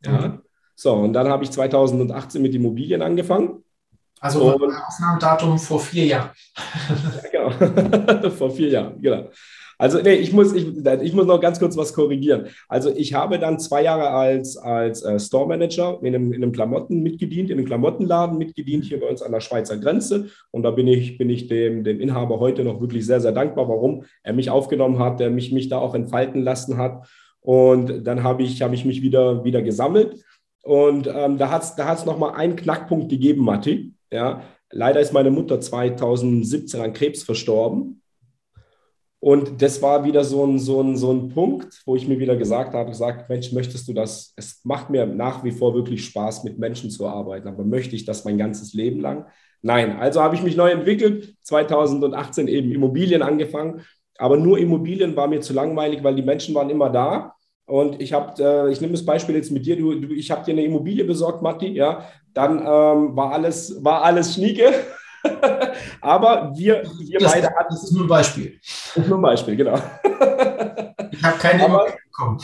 Ja. Mhm. So, und dann habe ich 2018 mit Immobilien angefangen. Also und, Aufnahmedatum vor vier Jahren. ja, genau, vor vier Jahren, genau. Also, nee, ich muss, ich, ich muss noch ganz kurz was korrigieren. Also, ich habe dann zwei Jahre als, als äh, Store Manager in einem, in einem Klamotten mitgedient, in einem Klamottenladen mitgedient, hier bei uns an der Schweizer Grenze. Und da bin ich, bin ich dem, dem Inhaber heute noch wirklich sehr, sehr dankbar, warum er mich aufgenommen hat, der mich, mich da auch entfalten lassen hat. Und dann habe ich, habe ich mich wieder, wieder gesammelt. Und ähm, da hat es da hat's nochmal einen Knackpunkt gegeben, Matti. Ja, leider ist meine Mutter 2017 an Krebs verstorben. Und das war wieder so ein, so, ein, so ein Punkt, wo ich mir wieder gesagt habe, gesagt, Mensch, möchtest du das? Es macht mir nach wie vor wirklich Spaß, mit Menschen zu arbeiten, aber möchte ich das mein ganzes Leben lang? Nein, also habe ich mich neu entwickelt, 2018 eben Immobilien angefangen, aber nur Immobilien war mir zu langweilig, weil die Menschen waren immer da. Und ich habe, äh, ich nehme das Beispiel jetzt mit dir, du, du ich habe dir eine Immobilie besorgt, Matti, ja, dann ähm, war alles, war alles schnieke. Aber wir, wir das, beide hatten. Das ist nur ein Beispiel. Das ist nur ein Beispiel, genau. Ich habe keine Aber, Immobilie bekommen.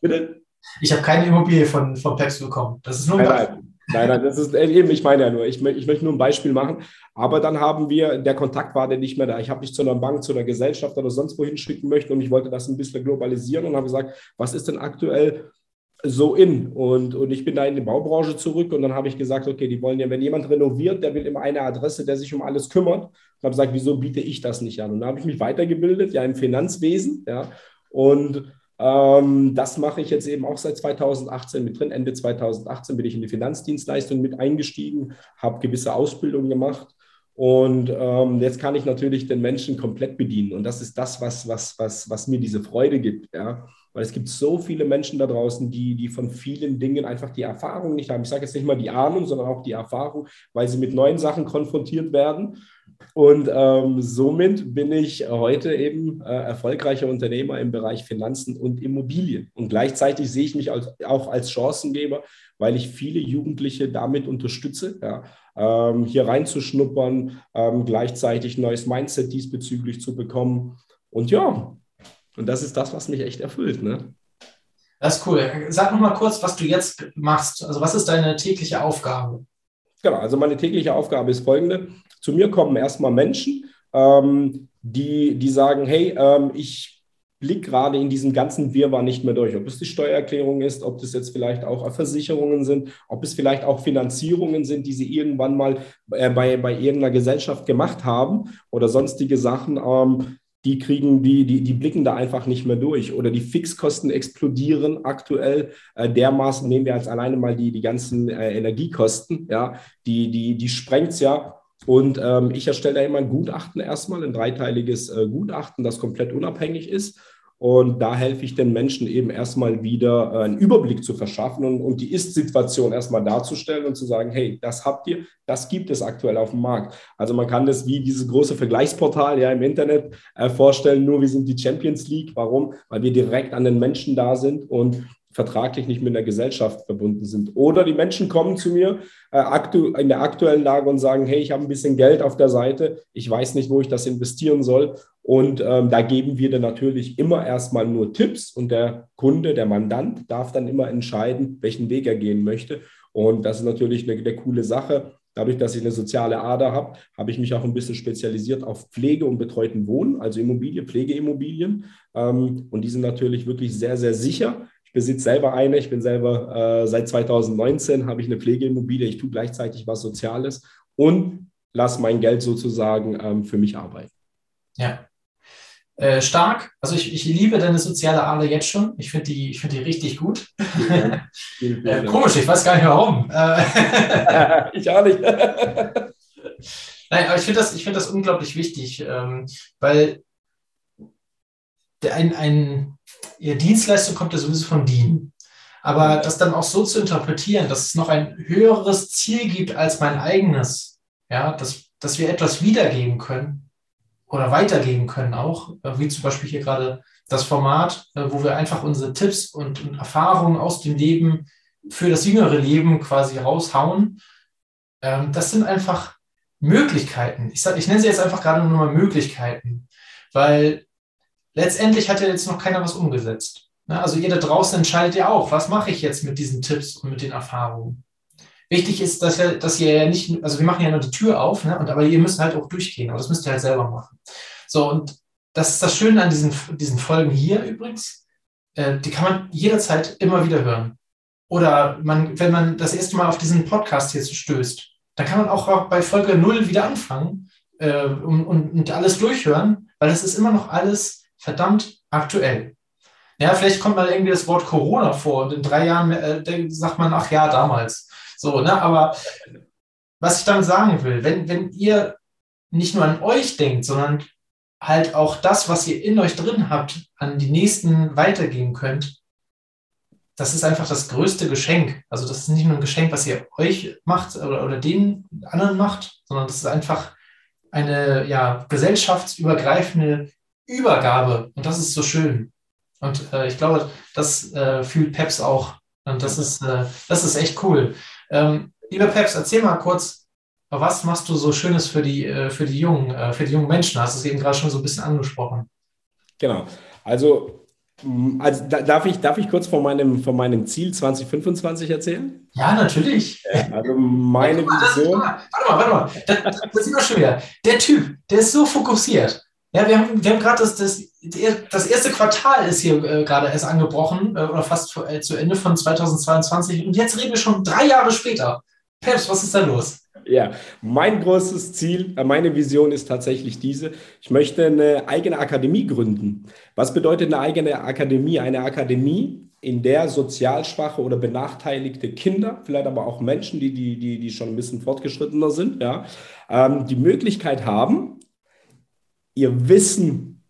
Bitte? Ich habe keine Immobilie von, von Peps bekommen. Das ist nur ein Beispiel. Nein, nein, das ist eben, ich meine ja nur, ich, ich möchte nur ein Beispiel machen. Aber dann haben wir, der Kontakt war dann nicht mehr da. Ich habe mich zu einer Bank, zu einer Gesellschaft oder sonst wohin schicken möchten und ich wollte das ein bisschen globalisieren und habe gesagt, was ist denn aktuell so in. Und, und ich bin da in die Baubranche zurück und dann habe ich gesagt, okay, die wollen ja, wenn jemand renoviert, der will immer eine Adresse, der sich um alles kümmert. Ich habe gesagt, wieso biete ich das nicht an? Und da habe ich mich weitergebildet, ja, im Finanzwesen, ja. Und Ähm, das mache ich jetzt eben auch seit 2018 mit drin. Ende 2018 bin ich in die Finanzdienstleistung mit eingestiegen, habe gewisse Ausbildungen gemacht und ähm, jetzt kann ich natürlich den Menschen komplett bedienen. Und das ist das, was, was, was, was mir diese Freude gibt. Ja? Weil es gibt so viele Menschen da draußen, die, die von vielen Dingen einfach die Erfahrung nicht haben. Ich sage jetzt nicht mal die Ahnung, sondern auch die Erfahrung, weil sie mit neuen Sachen konfrontiert werden. Und ähm, somit bin ich heute eben äh, erfolgreicher Unternehmer im Bereich Finanzen und Immobilien. Und gleichzeitig sehe ich mich als, auch als Chancengeber, weil ich viele Jugendliche damit unterstütze, ja, ähm, hier reinzuschnuppern, ähm, gleichzeitig neues Mindset diesbezüglich zu bekommen. Und ja, und das ist das, was mich echt erfüllt. Ne? Das ist cool. Sag noch mal kurz, was du jetzt machst. Also was ist deine tägliche Aufgabe? Genau, also meine tägliche Aufgabe ist folgende. Zu mir kommen erstmal Menschen, ähm, die, die sagen, hey, ähm, ich blicke gerade in diesem ganzen Wirrwarr nicht mehr durch. Ob es die Steuererklärung ist, ob das jetzt vielleicht auch Versicherungen sind, ob es vielleicht auch Finanzierungen sind, die sie irgendwann mal äh, bei, bei irgendeiner Gesellschaft gemacht haben oder sonstige Sachen. Ähm, die kriegen, die, die, die blicken da einfach nicht mehr durch. Oder die Fixkosten explodieren aktuell äh, dermaßen, nehmen wir als alleine mal die, die ganzen äh, Energiekosten, ja, die, die, die sprengt es ja. Und ähm, ich erstelle da immer ein Gutachten erstmal, ein dreiteiliges äh, Gutachten, das komplett unabhängig ist und da helfe ich den Menschen eben erstmal wieder äh, einen Überblick zu verschaffen und, und die Ist-Situation erstmal darzustellen und zu sagen, hey, das habt ihr, das gibt es aktuell auf dem Markt. Also man kann das wie dieses große Vergleichsportal ja im Internet äh, vorstellen, nur wir sind die Champions League. Warum? Weil wir direkt an den Menschen da sind und vertraglich nicht mit der Gesellschaft verbunden sind. Oder die Menschen kommen zu mir äh, in der aktuellen Lage und sagen, hey, ich habe ein bisschen Geld auf der Seite, ich weiß nicht, wo ich das investieren soll. Und ähm, da geben wir dann natürlich immer erstmal nur Tipps und der Kunde, der Mandant darf dann immer entscheiden, welchen Weg er gehen möchte. Und das ist natürlich eine, eine coole Sache. Dadurch, dass ich eine soziale Ader habe, habe ich mich auch ein bisschen spezialisiert auf Pflege und betreuten Wohnen, also Immobilien, Pflegeimmobilien. Ähm, und die sind natürlich wirklich sehr, sehr sicher. Ich besitze selber eine. Ich bin selber äh, seit 2019 habe ich eine Pflegeimmobilie. Ich tue gleichzeitig was Soziales und lasse mein Geld sozusagen ähm, für mich arbeiten. Ja. Äh, stark. Also ich, ich liebe deine soziale Ader jetzt schon. Ich finde die, find die richtig gut. Ja, äh, komisch, ich weiß gar nicht warum. Äh, ich auch nicht. Nein, aber ich finde das, find das unglaublich wichtig, ähm, weil ein, ein, ihr Dienstleistung kommt ja sowieso von Dienen. Aber das dann auch so zu interpretieren, dass es noch ein höheres Ziel gibt als mein eigenes, ja, dass, dass wir etwas wiedergeben können oder weitergeben können auch, äh, wie zum Beispiel hier gerade das Format, äh, wo wir einfach unsere Tipps und, und Erfahrungen aus dem Leben für das jüngere Leben quasi raushauen. Ähm, das sind einfach Möglichkeiten. Ich, sag, ich nenne sie jetzt einfach gerade nur mal Möglichkeiten, weil letztendlich hat ja jetzt noch keiner was umgesetzt. Ne? Also ihr da draußen entscheidet ja auch, was mache ich jetzt mit diesen Tipps und mit den Erfahrungen. Wichtig ist, dass ihr, dass ihr ja nicht, also wir machen ja nur die Tür auf, ne? und, aber ihr müsst halt auch durchgehen, aber das müsst ihr halt selber machen. So, und das ist das Schöne an diesen, diesen Folgen hier übrigens. Äh, die kann man jederzeit immer wieder hören. Oder man, wenn man das erste Mal auf diesen Podcast hier stößt, dann kann man auch bei Folge 0 wieder anfangen äh, und, und alles durchhören, weil es ist immer noch alles verdammt aktuell. Ja, vielleicht kommt mal irgendwie das Wort Corona vor und in drei Jahren äh, sagt man, ach ja, damals. So, ne? Aber was ich damit sagen will, wenn, wenn ihr nicht nur an euch denkt, sondern halt auch das, was ihr in euch drin habt, an die Nächsten weitergeben könnt, das ist einfach das größte Geschenk. Also das ist nicht nur ein Geschenk, was ihr euch macht oder, oder den anderen macht, sondern das ist einfach eine ja, gesellschaftsübergreifende Übergabe. Und das ist so schön. Und äh, ich glaube, das äh, fühlt Peps auch. Und das ist, äh, das ist echt cool. Ähm, lieber Peps, erzähl mal kurz, was machst du so Schönes für die, äh, für die jungen, äh, für die jungen Menschen? Hast du es eben gerade schon so ein bisschen angesprochen. Genau. Also, also darf, ich, darf ich kurz von meinem, von meinem Ziel 2025 erzählen? Ja, natürlich. Also meine Vision. Warte mal, warte mal. Das, das sieht man schon wieder. Der Typ, der ist so fokussiert. Ja, wir haben, wir haben gerade das, das, das erste Quartal ist hier äh, gerade erst angebrochen äh, oder fast äh, zu Ende von 2022 und jetzt reden wir schon drei Jahre später. Peps, was ist da los? Ja, mein großes Ziel, äh, meine Vision ist tatsächlich diese. Ich möchte eine eigene Akademie gründen. Was bedeutet eine eigene Akademie? Eine Akademie, in der sozial schwache oder benachteiligte Kinder, vielleicht aber auch Menschen, die, die, die, die schon ein bisschen fortgeschrittener sind, ja, ähm, die Möglichkeit haben, ihr Wissen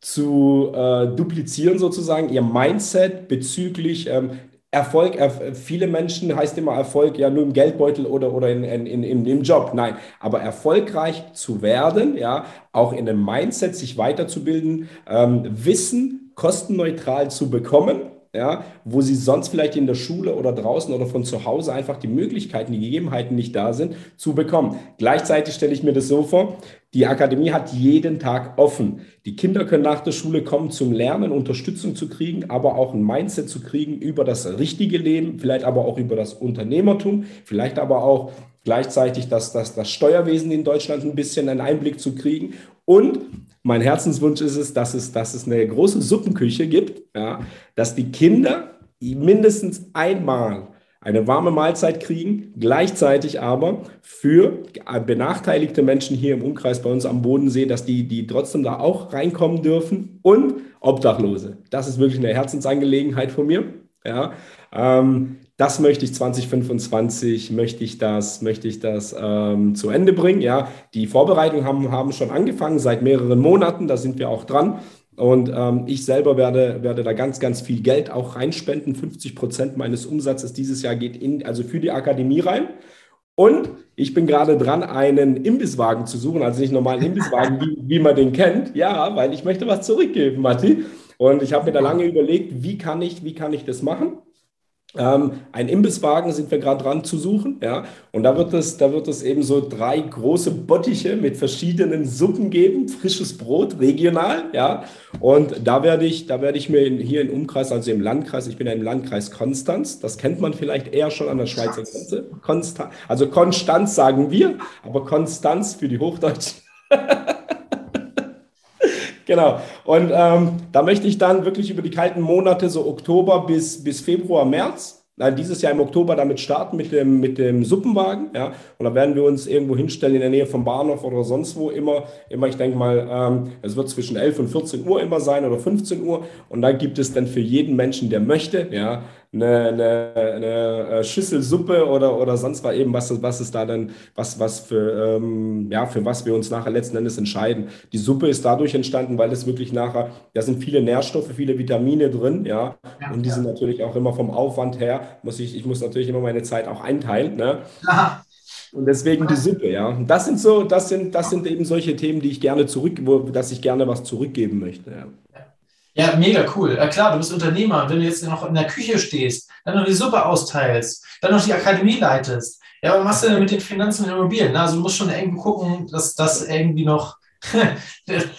zu äh, duplizieren sozusagen, ihr Mindset bezüglich ähm, Erfolg, er, viele Menschen heißt immer Erfolg ja nur im Geldbeutel oder, oder in, in, in, im Job. Nein, aber erfolgreich zu werden, ja, auch in dem Mindset sich weiterzubilden, ähm, Wissen kostenneutral zu bekommen, ja, wo sie sonst vielleicht in der Schule oder draußen oder von zu Hause einfach die Möglichkeiten, die Gegebenheiten nicht da sind, zu bekommen. Gleichzeitig stelle ich mir das so vor, die Akademie hat jeden Tag offen. Die Kinder können nach der Schule kommen zum Lernen, Unterstützung zu kriegen, aber auch ein Mindset zu kriegen über das richtige Leben, vielleicht aber auch über das Unternehmertum, vielleicht aber auch gleichzeitig das, das, das Steuerwesen in Deutschland ein bisschen einen Einblick zu kriegen. Und mein Herzenswunsch ist es, dass es, dass es eine große Suppenküche gibt, ja, dass die Kinder mindestens einmal eine warme Mahlzeit kriegen, gleichzeitig aber für benachteiligte Menschen hier im Umkreis bei uns am Bodensee, dass die, die trotzdem da auch reinkommen dürfen und Obdachlose. Das ist wirklich eine Herzensangelegenheit von mir. Ja, ähm, das möchte ich 2025, möchte ich das, möchte ich das ähm, zu Ende bringen. Ja, die Vorbereitungen haben, haben schon angefangen seit mehreren Monaten, da sind wir auch dran. Und ähm, ich selber werde, werde da ganz, ganz viel Geld auch reinspenden. 50 Prozent meines Umsatzes dieses Jahr geht in, also für die Akademie rein. Und ich bin gerade dran, einen Imbisswagen zu suchen, also nicht normalen Imbisswagen, wie, wie man den kennt. Ja, weil ich möchte was zurückgeben, Matti. Und ich habe mir da lange überlegt, wie kann ich, wie kann ich das machen? Ähm, ein Imbisswagen sind wir gerade dran zu suchen, ja. Und da wird es, da wird es eben so drei große Bottiche mit verschiedenen Suppen geben, frisches Brot, regional, ja. Und da werde ich, da werde ich mir in, hier im Umkreis, also im Landkreis, ich bin ja im Landkreis Konstanz, das kennt man vielleicht eher schon an der Schweizer Grenze. Konstanz, also Konstanz sagen wir, aber Konstanz für die Hochdeutschen. Genau. Und ähm, da möchte ich dann wirklich über die kalten Monate, so Oktober bis, bis Februar, März, äh, dieses Jahr im Oktober damit starten mit dem, mit dem Suppenwagen. Ja? Und da werden wir uns irgendwo hinstellen in der Nähe vom Bahnhof oder sonst wo immer. Immer, ich denke mal, ähm, es wird zwischen 11 und 14 Uhr immer sein oder 15 Uhr. Und da gibt es dann für jeden Menschen, der möchte, ja, eine, eine, eine äh, Schüssel Suppe oder, oder sonst was eben, was, was ist da dann, was, was für, ähm, ja, für was wir uns nachher letzten Endes entscheiden. Die Suppe ist dadurch entstanden, weil es wirklich nachher, da sind viele Nährstoffe, viele Vitamine drin, ja, ja und die ja. sind natürlich auch immer vom Aufwand her, muss ich, ich muss natürlich immer meine Zeit auch einteilen, ne? Aha. Und deswegen die Suppe, ja. Das sind so, das sind, das sind eben solche Themen, die ich gerne zurück, wo, dass ich gerne was zurückgeben möchte. Ja. Ja, mega cool. Ja, klar, du bist Unternehmer. Wenn du jetzt noch in der Küche stehst, dann noch die Suppe austeilst, dann noch die Akademie leitest. Ja, was machst du denn mit den Finanzen und Immobilien? Also du musst schon irgendwie gucken, dass das irgendwie noch,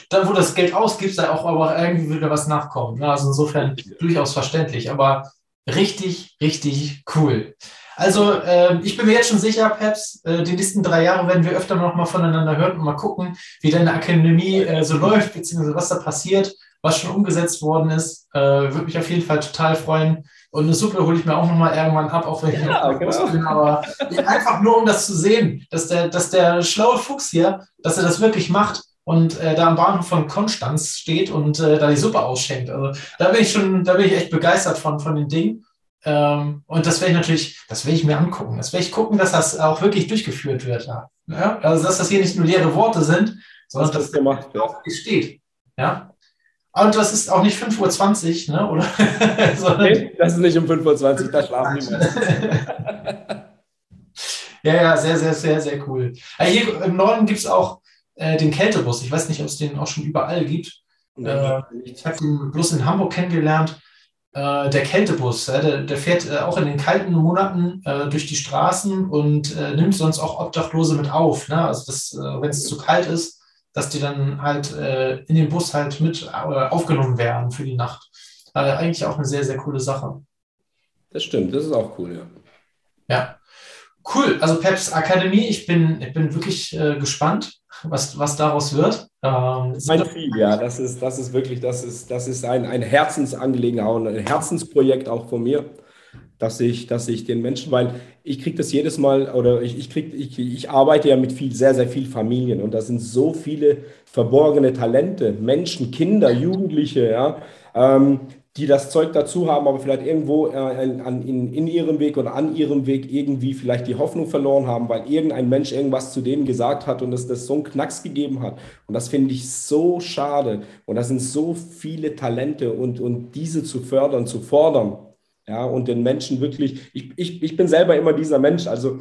dann wo das Geld ausgibst, da auch aber irgendwie wieder was nachkommt. Also insofern durchaus verständlich, aber richtig, richtig cool. Also äh, ich bin mir jetzt schon sicher, Peps, äh, die nächsten drei Jahre werden wir öfter noch mal voneinander hören und mal gucken, wie deine Akademie äh, so läuft, beziehungsweise was da passiert was schon umgesetzt worden ist. Äh, Würde mich auf jeden Fall total freuen. Und eine Suppe hole ich mir auch nochmal irgendwann ab, auch wenn ich ja, genau. bin. Aber einfach nur, um das zu sehen, dass der, dass der schlaue Fuchs hier, dass er das wirklich macht und äh, da am Bahnhof von Konstanz steht und äh, da die Suppe ausschenkt. Also da bin ich schon, da bin ich echt begeistert von, von den Dingen. Ähm, und das werde ich natürlich, das werde ich mir angucken. Das werde ich gucken, dass das auch wirklich durchgeführt wird. Ja? Also dass das hier nicht nur leere Worte sind, sondern dass das gemacht wird. steht. Ja, und das ist auch nicht 5.20 Uhr, ne? Oder? nee, das ist nicht um 5.20 Uhr, da schlafen die meisten. ja, ja, sehr, sehr, sehr, sehr cool. Ja, hier im Norden gibt es auch äh, den Kältebus. Ich weiß nicht, ob es den auch schon überall gibt. Äh, ich habe ihn bloß in Hamburg kennengelernt. Äh, der Kältebus, der, der, fährt äh, auch in den kalten Monaten äh, durch die Straßen und äh, nimmt sonst auch Obdachlose mit auf. Ne? Also, wenn es zu kalt ist, dass die dann halt äh, in den Bus halt mit äh, aufgenommen werden für die Nacht. Äh, eigentlich auch eine sehr, sehr coole Sache. Das stimmt, das ist auch cool, ja. Ja. Cool, also Peps Akademie, ich bin, ich bin wirklich äh, gespannt, was, was daraus wird. Ähm, mein Ziel, ja, das ist, das ist wirklich, das ist, das ist ein, ein Herzensangelegenheit, ein Herzensprojekt auch von mir dass ich, dass ich den Menschen, weil ich kriege das jedes Mal oder ich, ich, krieg, ich, ich arbeite ja mit viel, sehr, sehr viel Familien und da sind so viele verborgene Talente, Menschen, Kinder, Jugendliche, ja, ähm, die das Zeug dazu haben, aber vielleicht irgendwo äh, an, in, in ihrem Weg oder an ihrem Weg irgendwie vielleicht die Hoffnung verloren haben, weil irgendein Mensch irgendwas zu denen gesagt hat und es das so einen Knacks gegeben hat. Und das finde ich so schade. Und das sind so viele Talente und, und diese zu fördern, zu fordern, ja, und den Menschen wirklich, ich, ich, ich bin selber immer dieser Mensch, also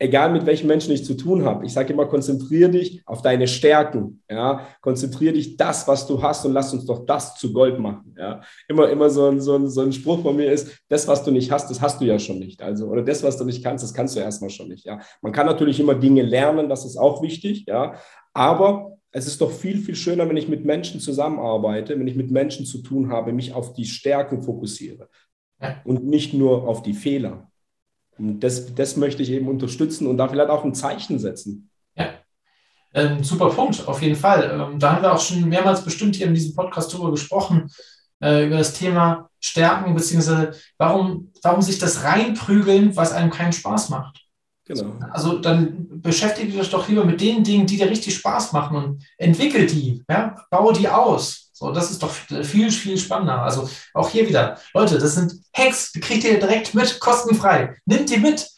egal mit welchen Menschen ich zu tun habe, ich sage immer, konzentriere dich auf deine Stärken, ja, konzentriere dich das, was du hast und lass uns doch das zu Gold machen, ja. Immer, immer so ein, so ein, so ein Spruch von mir ist, das, was du nicht hast, das hast du ja schon nicht, also, oder das, was du nicht kannst, das kannst du erstmal schon nicht, ja. Man kann natürlich immer Dinge lernen, das ist auch wichtig, ja, aber es ist doch viel, viel schöner, wenn ich mit Menschen zusammenarbeite, wenn ich mit Menschen zu tun habe, mich auf die Stärken fokussiere und nicht nur auf die Fehler. Und das, das möchte ich eben unterstützen und da vielleicht auch ein Zeichen setzen. Ja, ähm, super Punkt, auf jeden Fall. Ähm, da haben wir auch schon mehrmals bestimmt hier in diesem Podcast darüber gesprochen, äh, über das Thema Stärken, beziehungsweise warum, warum sich das reinprügeln, was einem keinen Spaß macht. Genau. Also dann beschäftige dich doch lieber mit den Dingen, die dir richtig Spaß machen und entwickel die, ja? baue die aus. So, das ist doch viel, viel spannender. Also auch hier wieder, Leute, das sind Hacks, die kriegt ihr direkt mit, kostenfrei. Nimmt die mit,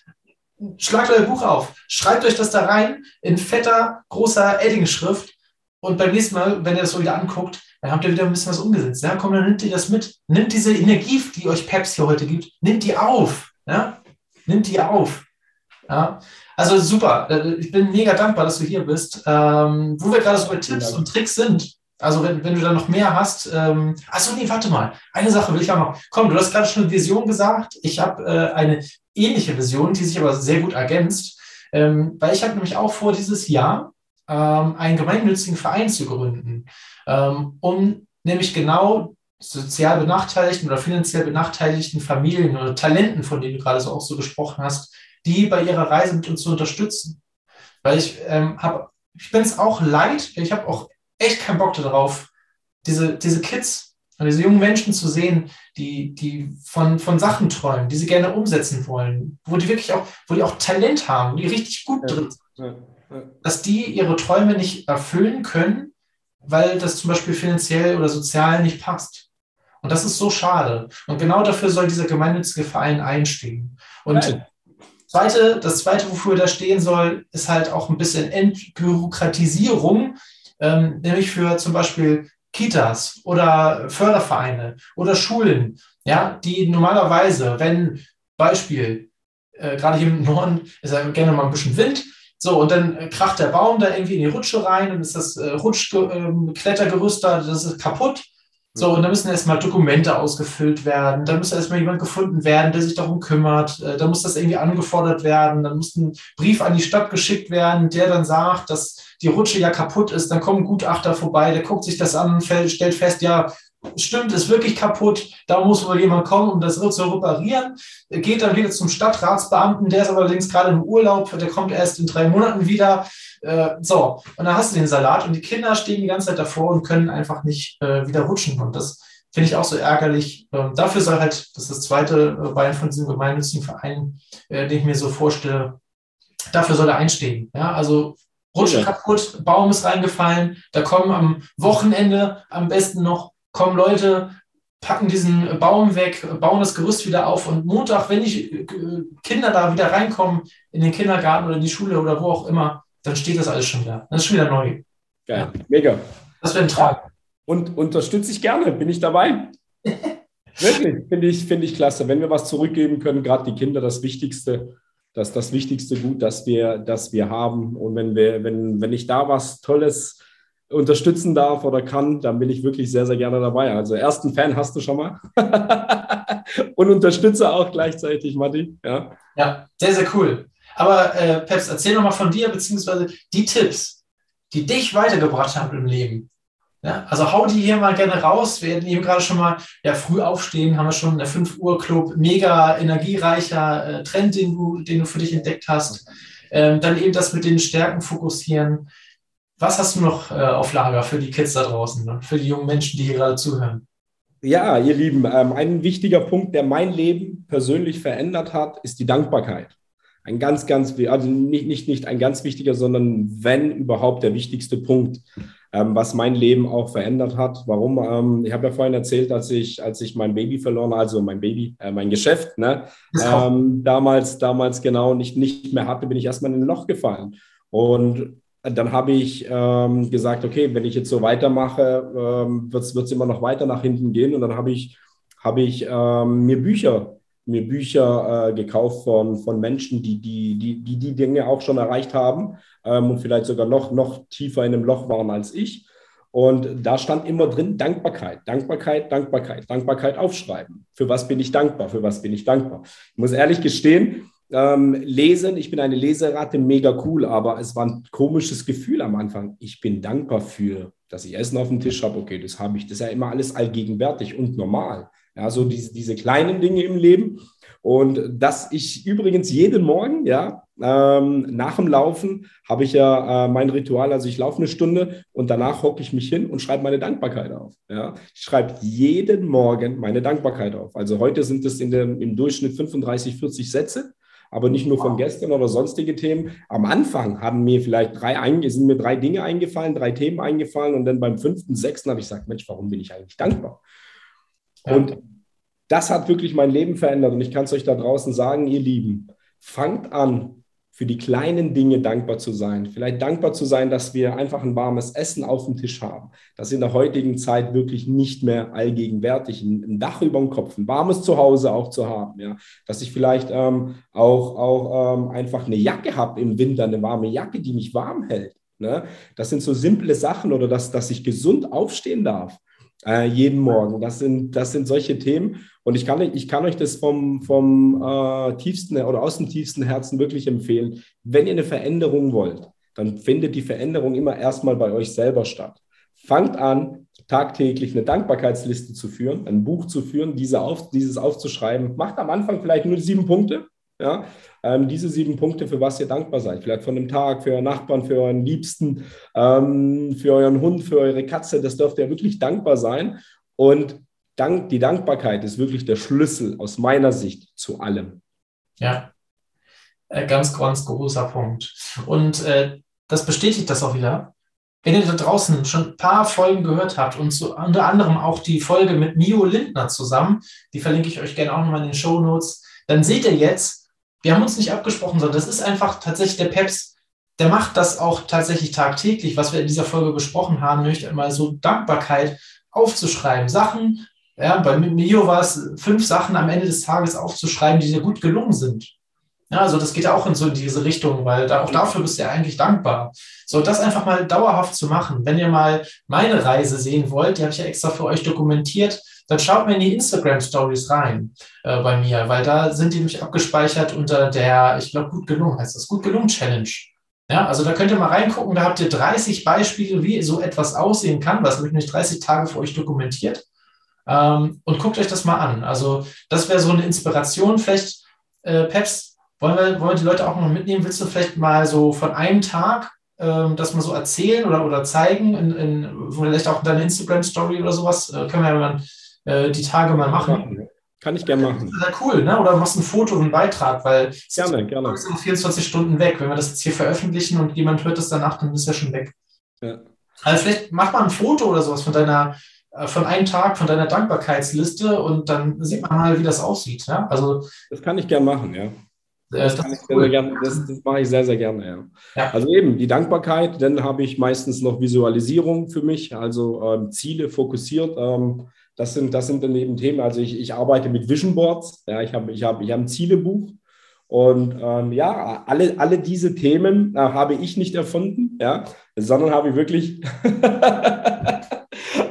schlagt euer Buch auf, schreibt euch das da rein in fetter, großer Edding-Schrift und beim nächsten Mal, wenn ihr das so wieder anguckt, dann habt ihr wieder ein bisschen was umgesetzt. Ja, komm, dann nimmt ihr das mit. Nimmt diese Energie, die euch Peps hier heute gibt, nimmt die auf. Ja? Nimmt die auf. Ja? Also super. Ich bin mega dankbar, dass du hier bist. Ähm, wo wir gerade so bei Tipps und Tricks sind, also wenn, wenn du da noch mehr hast, ähm, achso, nee, warte mal, eine Sache will ich auch noch. Komm, du hast gerade schon eine Vision gesagt. Ich habe äh, eine ähnliche Vision, die sich aber sehr gut ergänzt, ähm, weil ich habe nämlich auch vor, dieses Jahr ähm, einen gemeinnützigen Verein zu gründen, ähm, um nämlich genau sozial benachteiligten oder finanziell benachteiligten Familien oder Talenten, von denen du gerade so auch so gesprochen hast, die bei ihrer Reise mit uns zu unterstützen. Weil ich ähm, habe, ich bin es auch leid, ich habe auch echt keinen Bock darauf, diese, diese Kids und diese jungen Menschen zu sehen, die, die von, von Sachen träumen, die sie gerne umsetzen wollen, wo die wirklich auch, wo die auch Talent haben, die richtig gut drin sind, dass die ihre Träume nicht erfüllen können, weil das zum Beispiel finanziell oder sozial nicht passt. Und das ist so schade. Und genau dafür soll dieser gemeinnützige Verein einstehen. Und zweite, das zweite, wofür da stehen soll, ist halt auch ein bisschen Entbürokratisierung ähm, nämlich für zum Beispiel Kitas oder Fördervereine oder Schulen, ja, die normalerweise, wenn Beispiel, äh, gerade hier im Norden ist ja gerne mal ein bisschen Wind, so, und dann kracht der Baum da irgendwie in die Rutsche rein und ist das äh, Rutschklettergerüst ähm, da, das ist kaputt. So, und da müssen erstmal Dokumente ausgefüllt werden, da muss erstmal jemand gefunden werden, der sich darum kümmert, äh, da muss das irgendwie angefordert werden, dann muss ein Brief an die Stadt geschickt werden, der dann sagt, dass die Rutsche ja kaputt ist, dann kommt ein Gutachter vorbei, der guckt sich das an, stellt fest, ja, stimmt, ist wirklich kaputt, da muss wohl jemand kommen, um das zu reparieren, geht dann wieder zum Stadtratsbeamten, der ist allerdings gerade im Urlaub, der kommt erst in drei Monaten wieder. Äh, so, und dann hast du den Salat und die Kinder stehen die ganze Zeit davor und können einfach nicht äh, wieder rutschen. Und das finde ich auch so ärgerlich. Ähm, dafür soll halt, das ist das zweite äh, Bein von diesem gemeinnützigen Verein, äh, den ich mir so vorstelle, dafür soll er einstehen. Ja, also Rutsche ja. kaputt, Baum ist reingefallen, da kommen am Wochenende am besten noch, kommen Leute, packen diesen Baum weg, bauen das Gerüst wieder auf und Montag, wenn die äh, Kinder da wieder reinkommen in den Kindergarten oder in die Schule oder wo auch immer, dann steht das alles schon wieder. Das ist schon wieder neu. Geil, mega. Das wäre ein Traum. Und unterstütze ich gerne, bin ich dabei. Wirklich, finde ich, find ich klasse. Wenn wir was zurückgeben können, gerade die Kinder, das Wichtigste, das das wichtigste Gut, das wir, das wir haben. Und wenn, wir, wenn, wenn ich da was Tolles unterstützen darf oder kann, dann bin ich wirklich sehr, sehr gerne dabei. Also ersten Fan hast du schon mal und unterstütze auch gleichzeitig, Matti. Ja, ja sehr, sehr cool. Aber äh, Peps, erzähl nochmal von dir, beziehungsweise die Tipps, die dich weitergebracht haben im Leben. Ja, also hau die hier mal gerne raus. Wir hatten eben gerade schon mal ja, früh aufstehen, haben wir schon der 5 Uhr Club, mega energiereicher äh, Trend, den du, den du für dich entdeckt hast. Ähm, dann eben das mit den Stärken fokussieren. Was hast du noch äh, auf Lager für die Kids da draußen, ne? für die jungen Menschen, die hier gerade zuhören? Ja, ihr Lieben, ähm, ein wichtiger Punkt, der mein Leben persönlich verändert hat, ist die Dankbarkeit. Ein ganz, ganz, also nicht, nicht, nicht ein ganz wichtiger, sondern wenn überhaupt der wichtigste Punkt, ähm, was mein Leben auch verändert hat. Warum? Ähm, ich habe ja vorhin erzählt, als ich, als ich mein Baby verloren, also mein Baby, äh, mein Geschäft, ne, ähm, damals, damals genau nicht, nicht mehr hatte, bin ich erstmal in ein Loch gefallen. Und dann habe ich ähm, gesagt, okay, wenn ich jetzt so weitermache, ähm, wird es immer noch weiter nach hinten gehen. Und dann habe ich, hab ich ähm, mir Bücher, mir Bücher äh, gekauft von, von Menschen, die die, die, die die Dinge auch schon erreicht haben ähm, und vielleicht sogar noch, noch tiefer in einem Loch waren als ich. Und da stand immer drin Dankbarkeit, Dankbarkeit, Dankbarkeit, Dankbarkeit aufschreiben. Für was bin ich dankbar? Für was bin ich dankbar? Ich muss ehrlich gestehen, ähm, lesen, ich bin eine Leseratte, mega cool, aber es war ein komisches Gefühl am Anfang. Ich bin dankbar für, dass ich Essen auf dem Tisch habe. Okay, das habe ich. Das ist ja immer alles allgegenwärtig und normal. Ja, so diese, diese kleinen Dinge im Leben. Und dass ich übrigens jeden Morgen, ja, ähm, nach dem Laufen habe ich ja äh, mein Ritual, also ich laufe eine Stunde und danach hocke ich mich hin und schreibe meine Dankbarkeit auf. Ja. Ich schreibe jeden Morgen meine Dankbarkeit auf. Also heute sind es in dem, im Durchschnitt 35, 40 Sätze aber nicht nur von gestern oder sonstige Themen. Am Anfang haben mir vielleicht drei, sind mir drei Dinge eingefallen, drei Themen eingefallen und dann beim fünften, sechsten habe ich gesagt, Mensch, warum bin ich eigentlich dankbar? Und das hat wirklich mein Leben verändert und ich kann es euch da draußen sagen, ihr Lieben, fangt an, für die kleinen Dinge dankbar zu sein. Vielleicht dankbar zu sein, dass wir einfach ein warmes Essen auf dem Tisch haben. Das in der heutigen Zeit wirklich nicht mehr allgegenwärtig. Ein, Dach über dem Kopf, ein warmes Zuhause auch zu haben. Ja. Dass ich vielleicht ähm, auch, auch ähm, einfach eine Jacke habe im Winter, eine warme Jacke, die mich warm hält. Ne? Das sind so simple Sachen oder dass, dass ich gesund aufstehen darf äh, jeden Morgen. Das sind, das sind solche Themen. Und ich kann, ich kann euch das vom, vom äh, tiefsten oder aus dem tiefsten Herzen wirklich empfehlen. Wenn ihr eine Veränderung wollt, dann findet die Veränderung immer erstmal bei euch selber statt. Fangt an, tagtäglich eine Dankbarkeitsliste zu führen, ein Buch zu führen, diese auf, dieses aufzuschreiben. Macht am Anfang vielleicht nur sieben Punkte. Ja, ähm, diese sieben Punkte, für was ihr dankbar seid. Vielleicht von dem Tag, für euren Nachbarn, für euren Liebsten, ähm, für euren Hund, für eure Katze. Das dürft ihr wirklich dankbar sein. Und Dank, die Dankbarkeit ist wirklich der Schlüssel aus meiner Sicht zu allem. Ja, äh, ganz, ganz großer Punkt. Und äh, das bestätigt das auch wieder. Wenn ihr da draußen schon ein paar Folgen gehört habt und so unter anderem auch die Folge mit Mio Lindner zusammen, die verlinke ich euch gerne auch nochmal in den Show Notes, dann seht ihr jetzt, wir haben uns nicht abgesprochen, sondern das ist einfach tatsächlich der Peps, der macht das auch tatsächlich tagtäglich, was wir in dieser Folge besprochen haben, nämlich einmal so Dankbarkeit aufzuschreiben, Sachen, ja, bei Mio war es fünf Sachen am Ende des Tages aufzuschreiben, die dir gut gelungen sind. Ja, also das geht ja auch in so in diese Richtung, weil da, auch dafür bist du ja eigentlich dankbar. So, das einfach mal dauerhaft zu machen. Wenn ihr mal meine Reise sehen wollt, die habe ich ja extra für euch dokumentiert, dann schaut mal in die Instagram Stories rein äh, bei mir, weil da sind die nämlich abgespeichert unter der, ich glaube, gut gelungen heißt das, gut gelungen Challenge. Ja, also da könnt ihr mal reingucken, da habt ihr 30 Beispiele, wie so etwas aussehen kann, was habe ich nämlich 30 Tage für euch dokumentiert. Ähm, und guckt euch das mal an. Also das wäre so eine Inspiration. Vielleicht, äh, Peps, wollen wir, wollen wir die Leute auch noch mitnehmen? Willst du vielleicht mal so von einem Tag ähm, das mal so erzählen oder, oder zeigen, in, in, vielleicht auch in deiner Instagram-Story oder sowas? Äh, können wir ja mal äh, die Tage mal machen. Kann ich gerne machen. Das ist ja cool, ne? Oder machst ein Foto, einen Beitrag, weil gerne, gerne. ist 24 Stunden weg. Wenn wir das jetzt hier veröffentlichen und jemand hört das danach, dann ist er schon weg. Ja. Also vielleicht mach mal ein Foto oder sowas von deiner, äh, von einem Tag, von deiner Dankbarkeitsliste und dann sieht man mal, wie das aussieht. Ja? Also, das kann ich gerne machen, ja. Das, das, cool. gerne, das, das, mache ich sehr, sehr gerne. Ja. ja. Also eben die Dankbarkeit, dann habe ich meistens noch Visualisierung für mich, also ähm, Ziele fokussiert. Ähm, das sind, das sind dann Themen. Also ich, ich arbeite mit Vision Boards. Ja, ich habe ich hab, ich hab ein Zielebuch. Und ähm, ja, alle, alle diese Themen äh, habe ich nicht erfunden, ja, sondern habe ich wirklich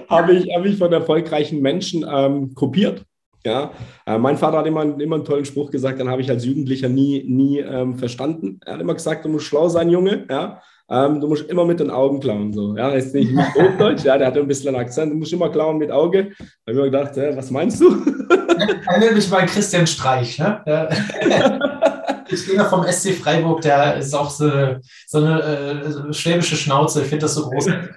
habe ich, hab ich von erfolgreichen Menschen ähm, kopiert. Ja, äh, mein Vater hat immer, immer einen tollen Spruch gesagt, dann habe ich als Jugendlicher nie, nie ähm, verstanden. Er hat immer gesagt, du musst schlau sein, Junge. Ja, ähm, du musst immer mit den Augen klauen. So. Ja, ist nicht, Hochdeutsch, ja, der hat ein bisschen einen Akzent. Du musst immer klauen mit Auge. Da habe ich mir gedacht, hä, was meinst du? Erinnere mich mal Christian Streich. Ne? ich bin ja vom SC Freiburg, der ist auch so, so eine äh, schwäbische Schnauze. Ich finde das so großartig.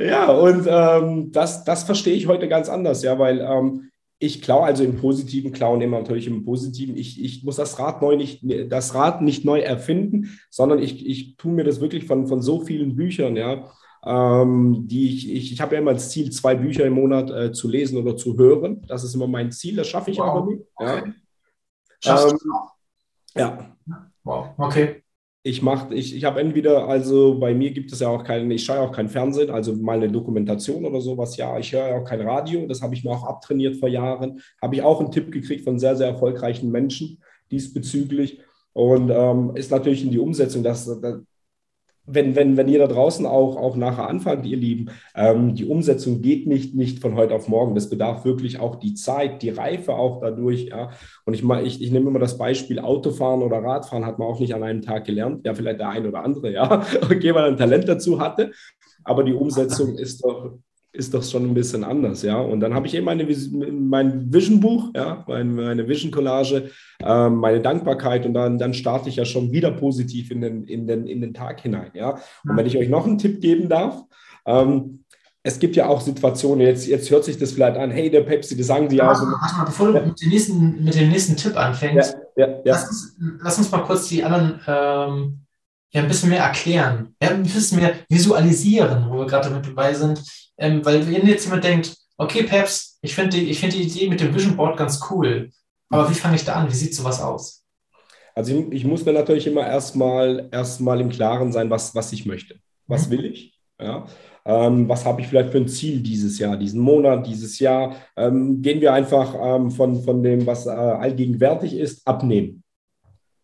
ja, und ähm, das, das verstehe ich heute ganz anders, ja, weil ähm, ich klaue also im Positiven, klauen immer natürlich im Positiven. Ich, ich muss das Rad neu nicht, das Rad nicht neu erfinden, sondern ich, ich tue mir das wirklich von, von so vielen Büchern, ja. Ähm, die ich, ich, ich habe ja immer das Ziel, zwei Bücher im Monat äh, zu lesen oder zu hören. Das ist immer mein Ziel, das schaffe ich wow. aber nicht. Ja. Schaffst ähm, du Ja. Wow, okay ich mache, ich, ich habe entweder, also bei mir gibt es ja auch keinen, ich schaue auch kein Fernsehen, also mal eine Dokumentation oder sowas, ja, ich höre ja auch kein Radio, das habe ich mir auch abtrainiert vor Jahren, habe ich auch einen Tipp gekriegt von sehr, sehr erfolgreichen Menschen diesbezüglich. Und ähm, ist natürlich in die Umsetzung, dass, wenn, wenn, wenn ihr da draußen auch, auch nachher anfangt, ihr Lieben, ähm, die Umsetzung geht nicht, nicht von heute auf morgen. Das bedarf wirklich auch die Zeit, die Reife auch dadurch. Ja. Und ich, ich, ich nehme immer das Beispiel Autofahren oder Radfahren hat man auch nicht an einem Tag gelernt. Ja, vielleicht der ein oder andere, ja, okay, weil er ein Talent dazu hatte. Aber die Umsetzung ist doch, ist doch schon ein bisschen anders, ja. Und dann habe ich eben meine, mein Vision-Buch, ja, meine, Vision-Collage, äh, meine Dankbarkeit und dann, dann starte ich ja schon wieder positiv in den, in den, in den Tag hinein, ja. Und wenn ich euch noch einen Tipp geben darf, ähm, es gibt ja auch Situationen, jetzt, jetzt hört sich das vielleicht an, hey, der Pepsi, das sagen die ja. Also, warte mal, bevor du mit, dem nächsten, mit dem nächsten Tipp anfängst, ja, ja, lass, uns, lass, uns, mal kurz die anderen ähm, ja, ein bisschen mehr erklären, ja, ein bisschen mehr visualisieren, wo wir gerade damit dabei sind. Ähm, weil wenn jetzt jemand denkt, okay, Peps, ich finde die, find die Idee mit dem Vision Board ganz cool, aber wie fange ich da an? Wie sieht sowas aus? Also ich, ich muss mir natürlich immer erstmal erstmal im Klaren sein, was, was ich möchte. Was mhm. will ich? Ja. Ähm, was habe ich vielleicht für ein Ziel dieses Jahr, diesen Monat, dieses Jahr? Ähm, gehen wir einfach ähm, von, von dem, was äh, allgegenwärtig ist, abnehmen.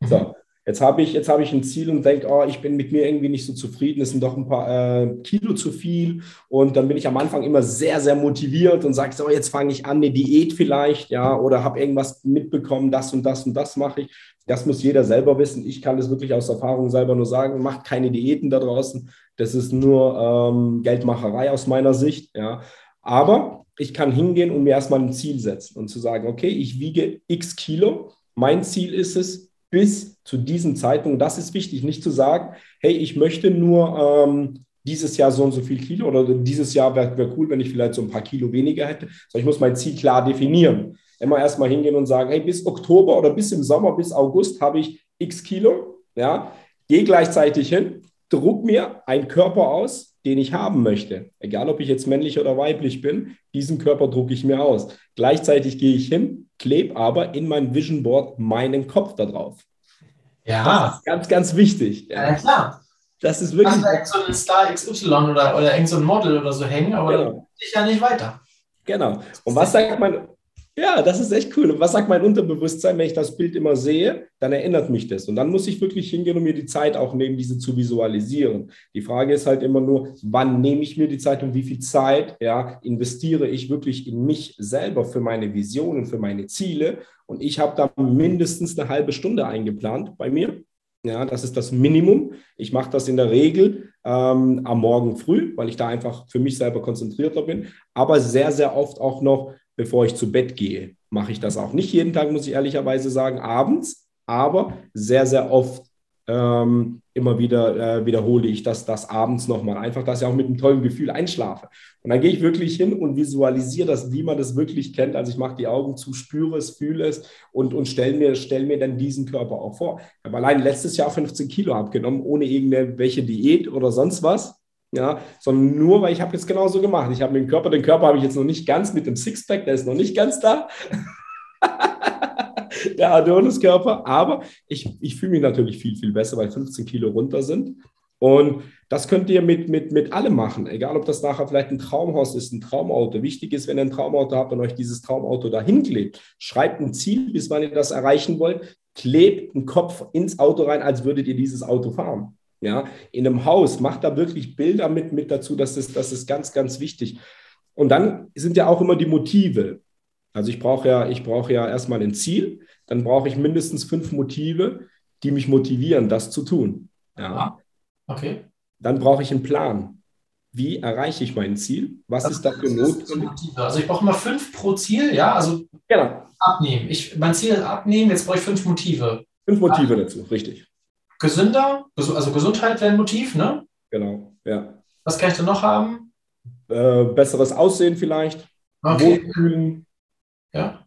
Mhm. So. Jetzt habe ich, hab ich ein Ziel und denke, oh, ich bin mit mir irgendwie nicht so zufrieden, es sind doch ein paar äh, Kilo zu viel. Und dann bin ich am Anfang immer sehr, sehr motiviert und sage, so, jetzt fange ich an, eine Diät vielleicht, ja, oder habe irgendwas mitbekommen, das und das und das mache ich. Das muss jeder selber wissen. Ich kann das wirklich aus Erfahrung selber nur sagen. Macht keine Diäten da draußen. Das ist nur ähm, Geldmacherei aus meiner Sicht, ja. Aber ich kann hingehen und mir erstmal ein Ziel setzen und zu sagen, okay, ich wiege x Kilo. Mein Ziel ist es, bis zu diesem Zeitpunkt. Das ist wichtig, nicht zu sagen, hey, ich möchte nur ähm, dieses Jahr so und so viel Kilo oder dieses Jahr wäre wär cool, wenn ich vielleicht so ein paar Kilo weniger hätte. So, ich muss mein Ziel klar definieren. Immer erstmal hingehen und sagen, hey, bis Oktober oder bis im Sommer, bis August habe ich x Kilo. Ja, gehe gleichzeitig hin, druck mir einen Körper aus, den ich haben möchte. Egal, ob ich jetzt männlich oder weiblich bin, diesen Körper drucke ich mir aus. Gleichzeitig gehe ich hin, klebe aber in mein Vision Board meinen Kopf da drauf. Ja. Das ist ganz, ganz wichtig. Ja, ja klar. Das ist wirklich. Kann so ein Star XY oder, oder irgend so ein Model oder so hängen, aber genau. ich ja nicht weiter. Genau. Und was sagt man, ja, das ist echt cool. Und was sagt mein Unterbewusstsein, wenn ich das Bild immer sehe? Dann erinnert mich das. Und dann muss ich wirklich hingehen und mir die Zeit auch nehmen, diese zu visualisieren. Die Frage ist halt immer nur, wann nehme ich mir die Zeit und wie viel Zeit ja, investiere ich wirklich in mich selber für meine Visionen, für meine Ziele. Und ich habe da mindestens eine halbe Stunde eingeplant bei mir. Ja, das ist das Minimum. Ich mache das in der Regel ähm, am Morgen früh, weil ich da einfach für mich selber konzentrierter bin, aber sehr, sehr oft auch noch bevor ich zu Bett gehe. Mache ich das auch nicht jeden Tag, muss ich ehrlicherweise sagen, abends, aber sehr, sehr oft ähm, immer wieder äh, wiederhole ich das, das abends nochmal. Einfach, dass ich auch mit einem tollen Gefühl einschlafe. Und dann gehe ich wirklich hin und visualisiere das, wie man das wirklich kennt. Also ich mache die Augen zu, spüre es, fühle es und, und stelle mir, stell mir dann diesen Körper auch vor. Ich habe allein letztes Jahr 15 Kilo abgenommen, ohne irgendwelche Diät oder sonst was ja, sondern nur, weil ich habe jetzt genauso gemacht. Ich habe den Körper, den Körper habe ich jetzt noch nicht ganz mit dem Sixpack, der ist noch nicht ganz da. der Adonis-Körper, aber ich, ich fühle mich natürlich viel, viel besser, weil 15 Kilo runter sind. Und das könnt ihr mit, mit, mit allem machen, egal ob das nachher vielleicht ein Traumhaus ist, ein Traumauto. Wichtig ist, wenn ihr ein Traumauto habt und euch dieses Traumauto dahin klebt, schreibt ein Ziel, bis wann ihr das erreichen wollt, klebt einen Kopf ins Auto rein, als würdet ihr dieses Auto fahren ja, in einem Haus, macht da wirklich Bilder mit, mit dazu, das ist, das ist ganz, ganz wichtig. Und dann sind ja auch immer die Motive. Also ich brauche ja, ich brauche ja erstmal ein Ziel, dann brauche ich mindestens fünf Motive, die mich motivieren, das zu tun. Ja. Okay. Dann brauche ich einen Plan. Wie erreiche ich mein Ziel? Was das ist dafür notwendig? Also ich brauche immer fünf pro Ziel, ja, also genau. abnehmen. Ich, mein Ziel ist abnehmen, jetzt brauche ich fünf Motive. Fünf Motive dazu, richtig gesünder, also Gesundheit wäre ein Motiv, ne? Genau, ja. Was kann ich denn noch haben? äh, besseres Aussehen vielleicht, Okay. Wohlfühlen. Ja.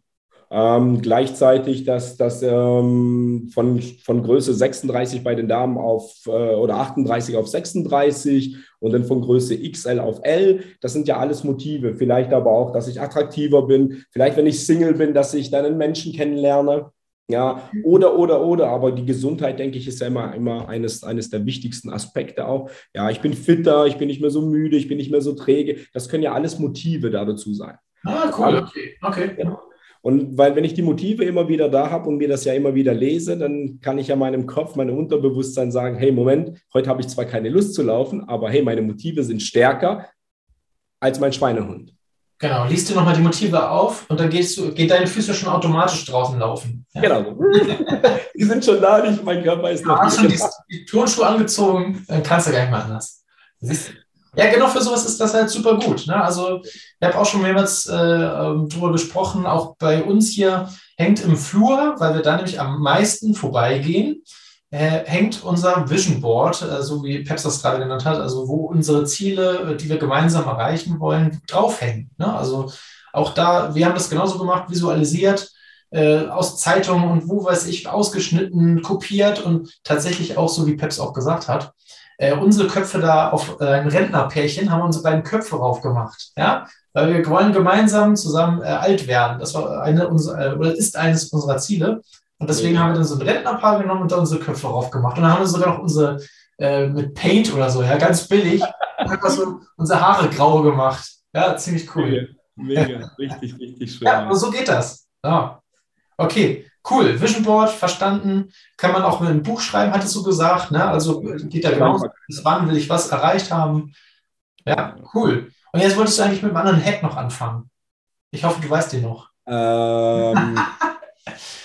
Ähm, gleichzeitig, dass das ähm, von, von Größe 36 bei den Damen auf äh, oder 38 auf 36 und dann von Größe XL auf L. Das sind ja alles Motive. Vielleicht aber auch, dass ich attraktiver bin. Vielleicht, wenn ich Single bin, dass ich dann einen Menschen kennenlerne. Ja, oder, oder, oder. Aber die Gesundheit, denke ich, ist ja immer, immer eines, eines der wichtigsten Aspekte auch. Ja, ich bin fitter, ich bin nicht mehr so müde, ich bin nicht mehr so träge. Das können ja alles Motive da dazu sein. Ah, cool. Okay. okay. Genau. Und weil, wenn ich die Motive immer wieder da habe und mir das ja immer wieder lese, dann kann ich ja meinem Kopf, meinem Unterbewusstsein sagen: Hey, Moment, heute habe ich zwar keine Lust zu laufen, aber hey, meine Motive sind stärker als mein Schweinehund. Genau, liest du nochmal die Motive auf und dann gehst du, geht deine Füße schon automatisch draußen laufen. Ja. Genau. die sind schon da, nicht, mein Körper ist noch. Du hast schon die, die Turnschuhe angezogen, dann kannst du gar nicht mehr anders. Siehst du? Ja, genau für sowas ist das halt super gut. Ne? Also, ich habe auch schon mehrmals äh, darüber gesprochen, auch bei uns hier hängt im Flur, weil wir da nämlich am meisten vorbeigehen, hängt unser Vision Board, äh, so wie Peps das gerade genannt hat, also wo unsere Ziele, äh, die wir gemeinsam erreichen wollen, draufhängen. Ne? Also auch da, wir haben das genauso gemacht, visualisiert, äh, aus Zeitungen und wo weiß ich, ausgeschnitten, kopiert und tatsächlich auch so, wie Peps auch gesagt hat, äh, unsere Köpfe da auf äh, ein Rentnerpärchen, haben unsere beiden Köpfe drauf gemacht. Ja? Weil wir wollen gemeinsam zusammen äh, alt werden. Das war eine unserer, äh, oder ist eines unserer Ziele. Und deswegen haben wir dann so ein Rentnerpaar genommen und da unsere Köpfe drauf gemacht. Und dann haben wir sogar noch unsere äh, mit Paint oder so, ja, ganz billig, einfach so unsere Haare grau gemacht. Ja, ziemlich cool. Mega, mega. richtig, richtig schön. Ja, so geht das. Ja. Okay, cool. Vision Board, verstanden. Kann man auch mit einem Buch schreiben, hattest du gesagt. Ne? Also geht da genau, bis wann will ich was erreicht haben. Ja, cool. Und jetzt wolltest du eigentlich mit einem anderen Hack noch anfangen. Ich hoffe, du weißt den noch. Ähm,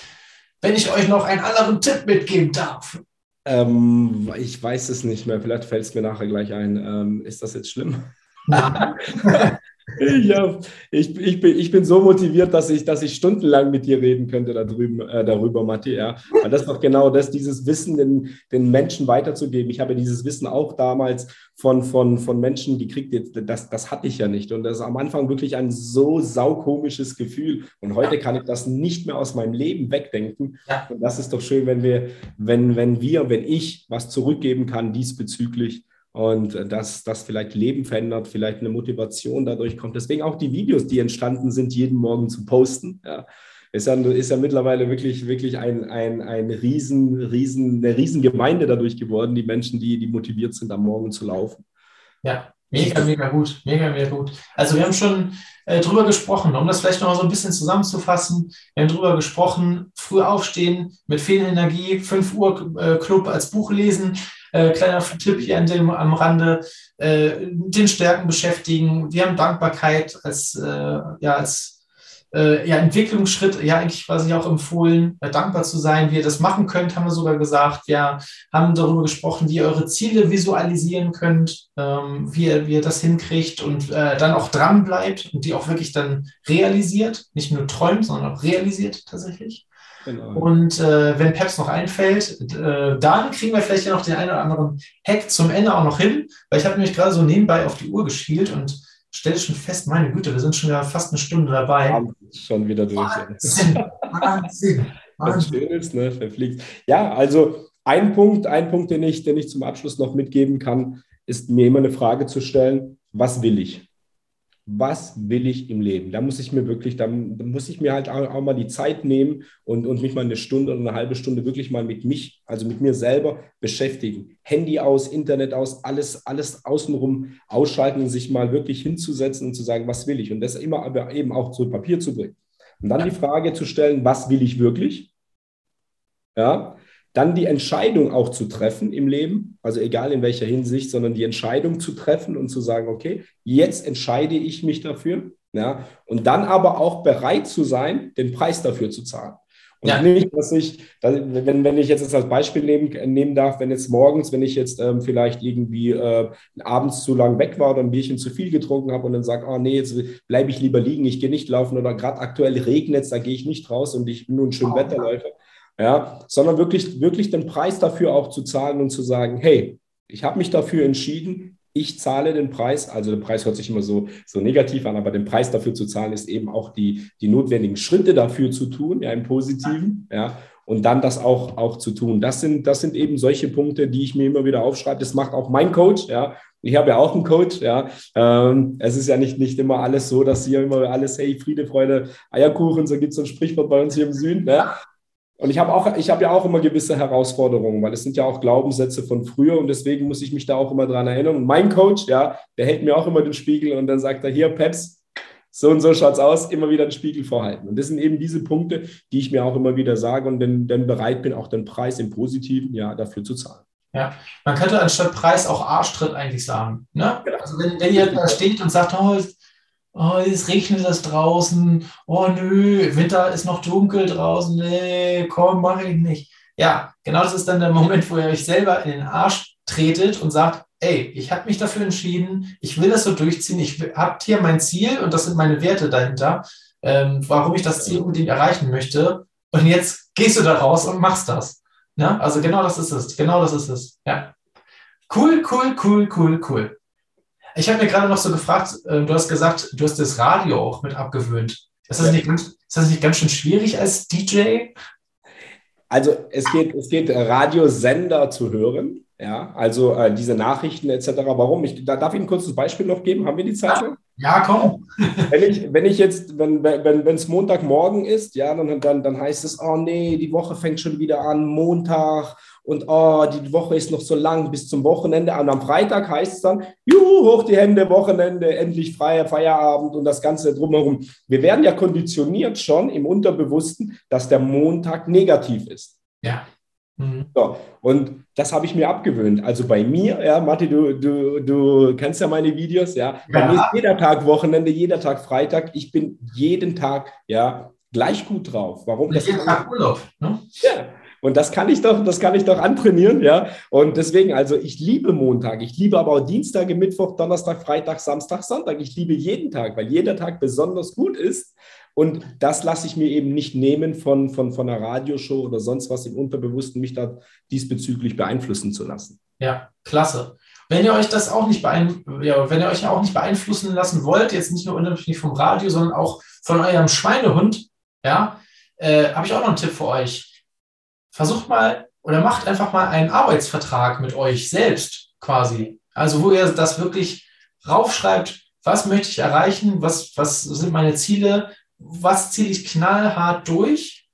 Wenn ich euch noch einen anderen Tipp mitgeben darf. Ähm, ich weiß es nicht mehr. Vielleicht fällt es mir nachher gleich ein. Ähm, ist das jetzt schlimm? Ich, hab, ich, ich, bin, ich bin so motiviert, dass ich, dass ich stundenlang mit dir reden könnte da drüben, äh, darüber, Matti. Ja. Weil das ist doch genau das, dieses Wissen den, den Menschen weiterzugeben. Ich habe dieses Wissen auch damals von, von, von Menschen gekriegt, das, das hatte ich ja nicht. Und das ist am Anfang wirklich ein so saukomisches Gefühl. Und heute kann ich das nicht mehr aus meinem Leben wegdenken. Und das ist doch schön, wenn wir, wenn, wenn wir, wenn ich was zurückgeben kann diesbezüglich und dass das vielleicht Leben verändert, vielleicht eine Motivation dadurch kommt. Deswegen auch die Videos, die entstanden sind, jeden Morgen zu posten. Ja. Ist ja, ist ja mittlerweile wirklich, wirklich ein, ein, ein riesen, riesen, eine riesen Gemeinde dadurch geworden, die Menschen, die, die motiviert sind, am Morgen zu laufen. Ja, mega, mega gut, mega, mega gut. Also wir haben schon äh, drüber gesprochen, um das vielleicht noch mal so ein bisschen zusammenzufassen. Wir haben drüber gesprochen, früh aufstehen, mit viel Energie, 5 Uhr äh, Club als Buch lesen, äh, kleiner Tipp hier an dem, am Rande, äh, den Stärken beschäftigen. Wir haben Dankbarkeit als, äh, ja, als äh, ja, Entwicklungsschritt, ja, eigentlich quasi auch empfohlen, äh, dankbar zu sein, wie ihr das machen könnt, haben wir sogar gesagt. Wir haben darüber gesprochen, wie ihr eure Ziele visualisieren könnt, ähm, wie, ihr, wie ihr das hinkriegt und äh, dann auch dran bleibt und die auch wirklich dann realisiert, nicht nur träumt, sondern auch realisiert tatsächlich. Genau. Und äh, wenn Peps noch einfällt, äh, dann kriegen wir vielleicht ja noch den einen oder anderen Hack zum Ende auch noch hin, weil ich habe nämlich gerade so nebenbei auf die Uhr geschielt und stelle schon fest, meine Güte, wir sind schon ja fast eine Stunde dabei. Ja, schon wieder durch. Wahnsinn, Wahnsinn, Wahnsinn. schön ist, ne? Verfliegt. Ja, also ein Punkt, ein Punkt, den ich, den ich zum Abschluss noch mitgeben kann, ist mir immer eine Frage zu stellen, was will ich? Was will ich im Leben? Da muss ich mir wirklich, da muss ich mir halt auch, mal die Zeit nehmen und, und mich mal eine Stunde oder eine halbe Stunde wirklich mal mit mich, also mit mir selber beschäftigen. Handy aus, Internet aus, alles, alles außenrum ausschalten und sich mal wirklich hinzusetzen und zu sagen, was will ich? Und das immer aber eben auch zu Papier zu bringen. Und dann die Frage zu stellen, was will ich wirklich? Ja, dann die Entscheidung auch zu treffen im Leben, also egal in welcher Hinsicht, sondern die Entscheidung zu treffen und zu sagen, okay, jetzt entscheide ich mich dafür. Ja, und dann aber auch bereit zu sein, den Preis dafür zu zahlen. Und ja. nicht, dass ich, wenn, wenn ich jetzt als Beispiel nehmen, nehmen darf, wenn jetzt morgens, wenn ich jetzt ähm, vielleicht irgendwie äh, abends zu lang weg war oder ein Bierchen zu viel getrunken habe und dann sage, oh nee, jetzt bleibe ich lieber liegen, ich gehe nicht laufen oder gerade aktuell regnet es, da gehe ich nicht raus und ich nur ein schönes oh, Wetter läufe ja, sondern wirklich, wirklich den Preis dafür auch zu zahlen und zu sagen, hey, ich habe mich dafür entschieden, ich zahle den Preis, also der Preis hört sich immer so, so negativ an, aber den Preis dafür zu zahlen, ist eben auch die, die notwendigen Schritte dafür zu tun, ja, im Positiven, ja, und dann das auch, auch zu tun. Das sind, das sind eben solche Punkte, die ich mir immer wieder aufschreibe. Das macht auch mein Coach, ja. Ich habe ja auch einen Coach, ja. Ähm, es ist ja nicht, nicht immer alles so, dass hier immer alles, hey, Friede, Freude, Eierkuchen, so gibt es ein Sprichwort bei uns hier im Süden, ne? Und ich habe auch, ich habe ja auch immer gewisse Herausforderungen, weil es sind ja auch Glaubenssätze von früher und deswegen muss ich mich da auch immer dran erinnern. Und mein Coach, ja, der hält mir auch immer den Spiegel und dann sagt er, hier, Peps, so und so schaut's aus, immer wieder den Spiegel vorhalten. Und das sind eben diese Punkte, die ich mir auch immer wieder sage und dann, dann bereit bin, auch den Preis im Positiven ja dafür zu zahlen. Ja, man könnte anstatt Preis auch Arschtritt eigentlich sagen. Ne? Genau. Also wenn, wenn ihr da steht und sagt, oh, oh, es regnet das draußen, oh nö, Winter ist noch dunkel draußen, nee, komm, mach ich nicht. Ja, genau das ist dann der Moment, wo ihr euch selber in den Arsch tretet und sagt, ey, ich habe mich dafür entschieden, ich will das so durchziehen, ich habe hier mein Ziel und das sind meine Werte dahinter, ähm, warum ich das Ziel unbedingt erreichen möchte. Und jetzt gehst du da raus und machst das. Ja? Ne? Also genau das ist es. Genau das ist es. Ja. Cool, cool, cool, cool, cool. Ich habe mir gerade noch so gefragt, äh, du hast gesagt, du hast das Radio auch mit abgewöhnt. Ist das, ja. nicht, ganz, ist das nicht ganz schön schwierig als DJ? Also es geht, es geht Radiosender zu hören, ja, also äh, diese Nachrichten etc. Warum? Ich, da darf ich ein kurzes Beispiel noch geben. Haben wir die Zeit? Ja, ja komm. wenn ich, wenn ich jetzt, wenn es wenn, Montagmorgen ist, ja, dann, dann, dann heißt es, oh nee, die Woche fängt schon wieder an, Montag und oh, die Woche ist noch so lang bis zum Wochenende. Und am Freitag heißt es dann, juhu, hoch die Hände, Wochenende, endlich freier Feierabend und das Ganze drumherum. Wir werden ja konditioniert schon im Unterbewussten, dass der Montag negativ ist. Ja. Mhm. So, und das habe ich mir abgewöhnt. Also bei mir, ja, Matti, du, du, du kennst ja meine Videos, ja. Bei mir ist jeder Tag Wochenende, jeder Tag Freitag. Ich bin jeden Tag, ja, gleich gut drauf. Warum? Jeden Tag Urlaub, ne? Ja. Und das kann ich doch, das kann ich doch antrainieren, ja. Und deswegen, also ich liebe Montag, ich liebe aber auch Dienstag, Mittwoch, Donnerstag, Freitag, Samstag, Sonntag. Ich liebe jeden Tag, weil jeder Tag besonders gut ist. Und das lasse ich mir eben nicht nehmen von, von, von einer Radioshow oder sonst was im Unterbewussten, mich da diesbezüglich beeinflussen zu lassen. Ja, klasse. Wenn ihr euch das auch nicht beeinflussen, ja, wenn ihr euch auch nicht beeinflussen lassen wollt, jetzt nicht nur unabhängig vom Radio, sondern auch von eurem Schweinehund, ja, äh, habe ich auch noch einen Tipp für euch versucht mal oder macht einfach mal einen Arbeitsvertrag mit euch selbst quasi. Also wo ihr das wirklich raufschreibt, was möchte ich erreichen, was, was sind meine Ziele, was ziehe ich knallhart durch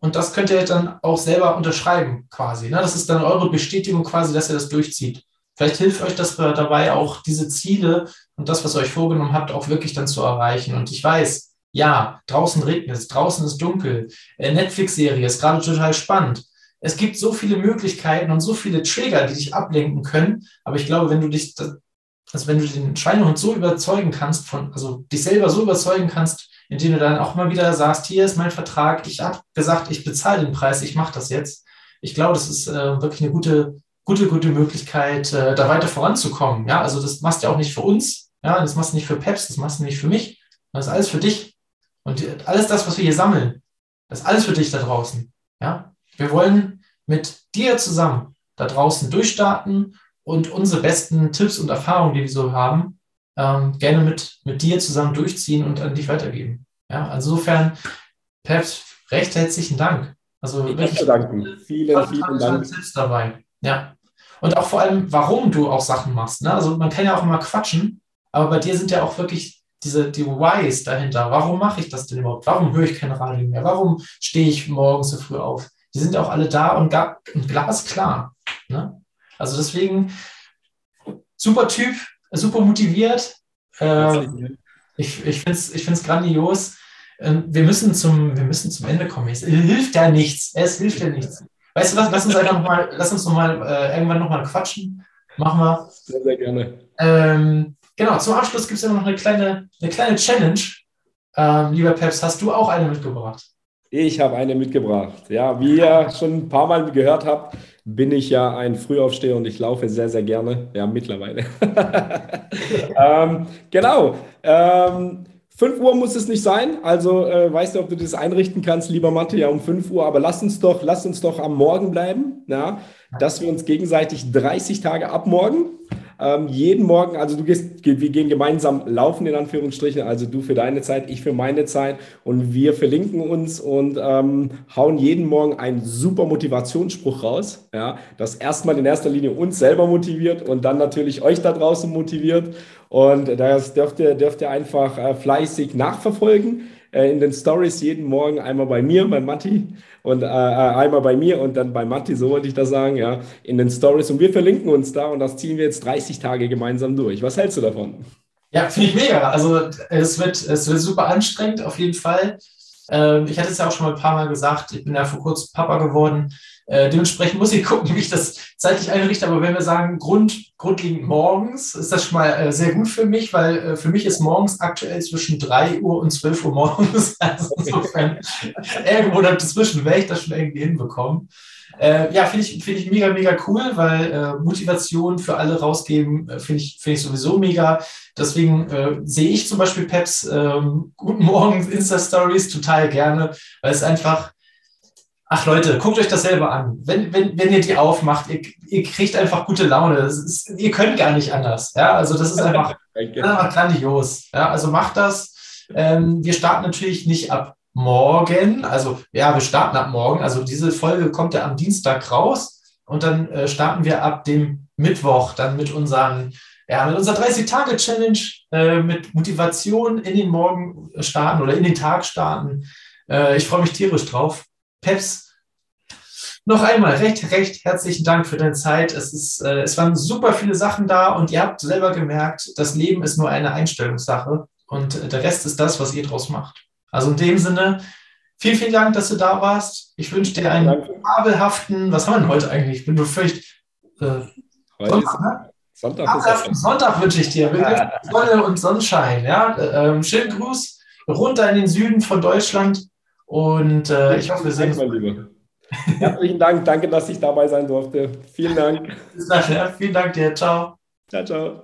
und das könnt ihr dann auch selber unterschreiben quasi. Ne? Das ist dann eure Bestätigung quasi, dass ihr das durchzieht. Vielleicht hilft euch das dabei auch, diese Ziele und das, was ihr euch vorgenommen habt, auch wirklich dann zu erreichen. Und ich weiß, ja, draußen regnet es, draußen ist dunkel. Äh, Netflix-Serie ist gerade total spannend. Es gibt so viele Möglichkeiten und so viele Trigger, die dich ablenken können. Aber ich glaube, wenn du dich, also wenn du den Schweinehund so überzeugen kannst, von, also dich selber so überzeugen kannst, indem du dann auch mal wieder sagst, hier ist mein Vertrag, ich habe gesagt, ich bezahle den Preis, ich mache das jetzt. Ich glaube, das ist äh, wirklich eine gute, gute, gute Möglichkeit, äh, da weiter voranzukommen. Ja, also das machst du ja auch nicht für uns, ja, das machst du nicht für Peps, das machst du nicht für mich, das ist alles für dich. Und alles das, was wir hier sammeln, das ist alles für dich da draußen. Ja? Wir wollen mit dir zusammen da draußen durchstarten und unsere besten Tipps und Erfahrungen, die wir so haben, ähm, gerne mit, mit dir zusammen durchziehen und an dich weitergeben. Ja? Also insofern, Peps, recht herzlichen Dank. Also ich wirklich danken. Vielen, vielen Dank. Tipps dabei. Ja. Und auch vor allem, warum du auch Sachen machst. Ne? Also man kann ja auch immer quatschen, aber bei dir sind ja auch wirklich diese die Whys dahinter. Warum mache ich das denn überhaupt? Warum höre ich kein Radio mehr? Warum stehe ich morgens so früh auf? Die sind auch alle da und, und glasklar. Ne? Also deswegen super Typ, super motiviert. Äh, ich ich finde es ich find's grandios. Ähm, wir, müssen zum, wir müssen zum Ende kommen. Es hilft ja nichts. Es hilft ja nichts. Weißt du was? Lass uns einfach noch mal, lass uns noch mal äh, irgendwann nochmal quatschen. Machen wir. Sehr, sehr gerne. Ähm, Genau, zum Abschluss gibt es ja noch eine kleine, eine kleine Challenge. Ähm, lieber Peps, hast du auch eine mitgebracht? Ich habe eine mitgebracht. Ja, wie ihr schon ein paar Mal gehört habt, bin ich ja ein Frühaufsteher und ich laufe sehr, sehr gerne. Ja, mittlerweile. ähm, genau. Ähm, 5 Uhr muss es nicht sein. Also äh, weißt du, ob du das einrichten kannst, lieber Mathe, ja um 5 Uhr. Aber lass uns doch, lass uns doch am Morgen bleiben, ja, dass wir uns gegenseitig 30 Tage abmorgen Ähm, jeden Morgen, also du gehst, wir gehen gemeinsam laufen in Anführungsstrichen, also du für deine Zeit, ich für meine Zeit und wir verlinken uns und ähm, hauen jeden Morgen einen super Motivationsspruch raus, ja, das erstmal in erster Linie uns selber motiviert und dann natürlich euch da draußen motiviert und das dürft ihr, dürft ihr einfach äh, fleißig nachverfolgen äh, in den Stories jeden Morgen einmal bei mir, bei Matti und äh, äh, einmal bei mir und dann bei Matti, so wollte ich das sagen, ja, in den Stories. Und wir verlinken uns da und das ziehen wir jetzt 30 Tage gemeinsam durch. Was hältst du davon? Ja, finde ich mega. Also es wird, es wird super anstrengend auf jeden Fall. Ähm, ich hatte es ja auch schon mal ein paar Mal gesagt, ich bin ja vor kurzem Papa geworden. Äh, dementsprechend muss ich gucken, wie ich das zeitlich einrichte. Aber wenn wir sagen, Grund, grundlegend morgens, ist das schon mal äh, sehr gut für mich, weil äh, für mich ist morgens aktuell zwischen 3 Uhr und 12 Uhr morgens. Also insofern irgendwo dazwischen werde ich das schon irgendwie hinbekommen. Äh, ja, finde ich, find ich mega, mega cool, weil äh, Motivation für alle rausgeben, finde ich, find ich sowieso mega. Deswegen äh, sehe ich zum Beispiel Peps ähm, Guten Morgen Insta-Stories total gerne, weil es einfach Ach Leute, guckt euch das selber an. Wenn, wenn, wenn ihr die aufmacht, ihr, ihr kriegt einfach gute Laune. Ist, ihr könnt gar nicht anders. Ja, also das ist einfach, einfach grandios. Ja, also macht das. Ähm, wir starten natürlich nicht ab morgen. Also ja, wir starten ab morgen. Also diese Folge kommt ja am Dienstag raus und dann äh, starten wir ab dem Mittwoch dann mit unseren ja, mit unserer 30-Tage-Challenge äh, mit Motivation in den Morgen starten oder in den Tag starten. Äh, ich freue mich tierisch drauf. Peps, noch einmal recht, recht herzlichen Dank für deine Zeit. Es, ist, äh, es waren super viele Sachen da und ihr habt selber gemerkt, das Leben ist nur eine Einstellungssache und äh, der Rest ist das, was ihr draus macht. Also in dem Sinne, vielen, vielen Dank, dass du da warst. Ich wünsche dir einen fabelhaften, was haben wir denn heute eigentlich? Ich bin befürchtet. Äh, Sonntag, ne? Sonntag, Sonntag wünsche ich dir. Sonne und Sonnenschein. Ja? Ähm, schönen Gruß runter in den Süden von Deutschland. Und äh, ich hoffe, wir sehen uns. Herzlichen Dank. Danke, dass ich dabei sein durfte. Vielen Dank. Bis. Vielen Dank dir. Ciao. Ciao, ciao.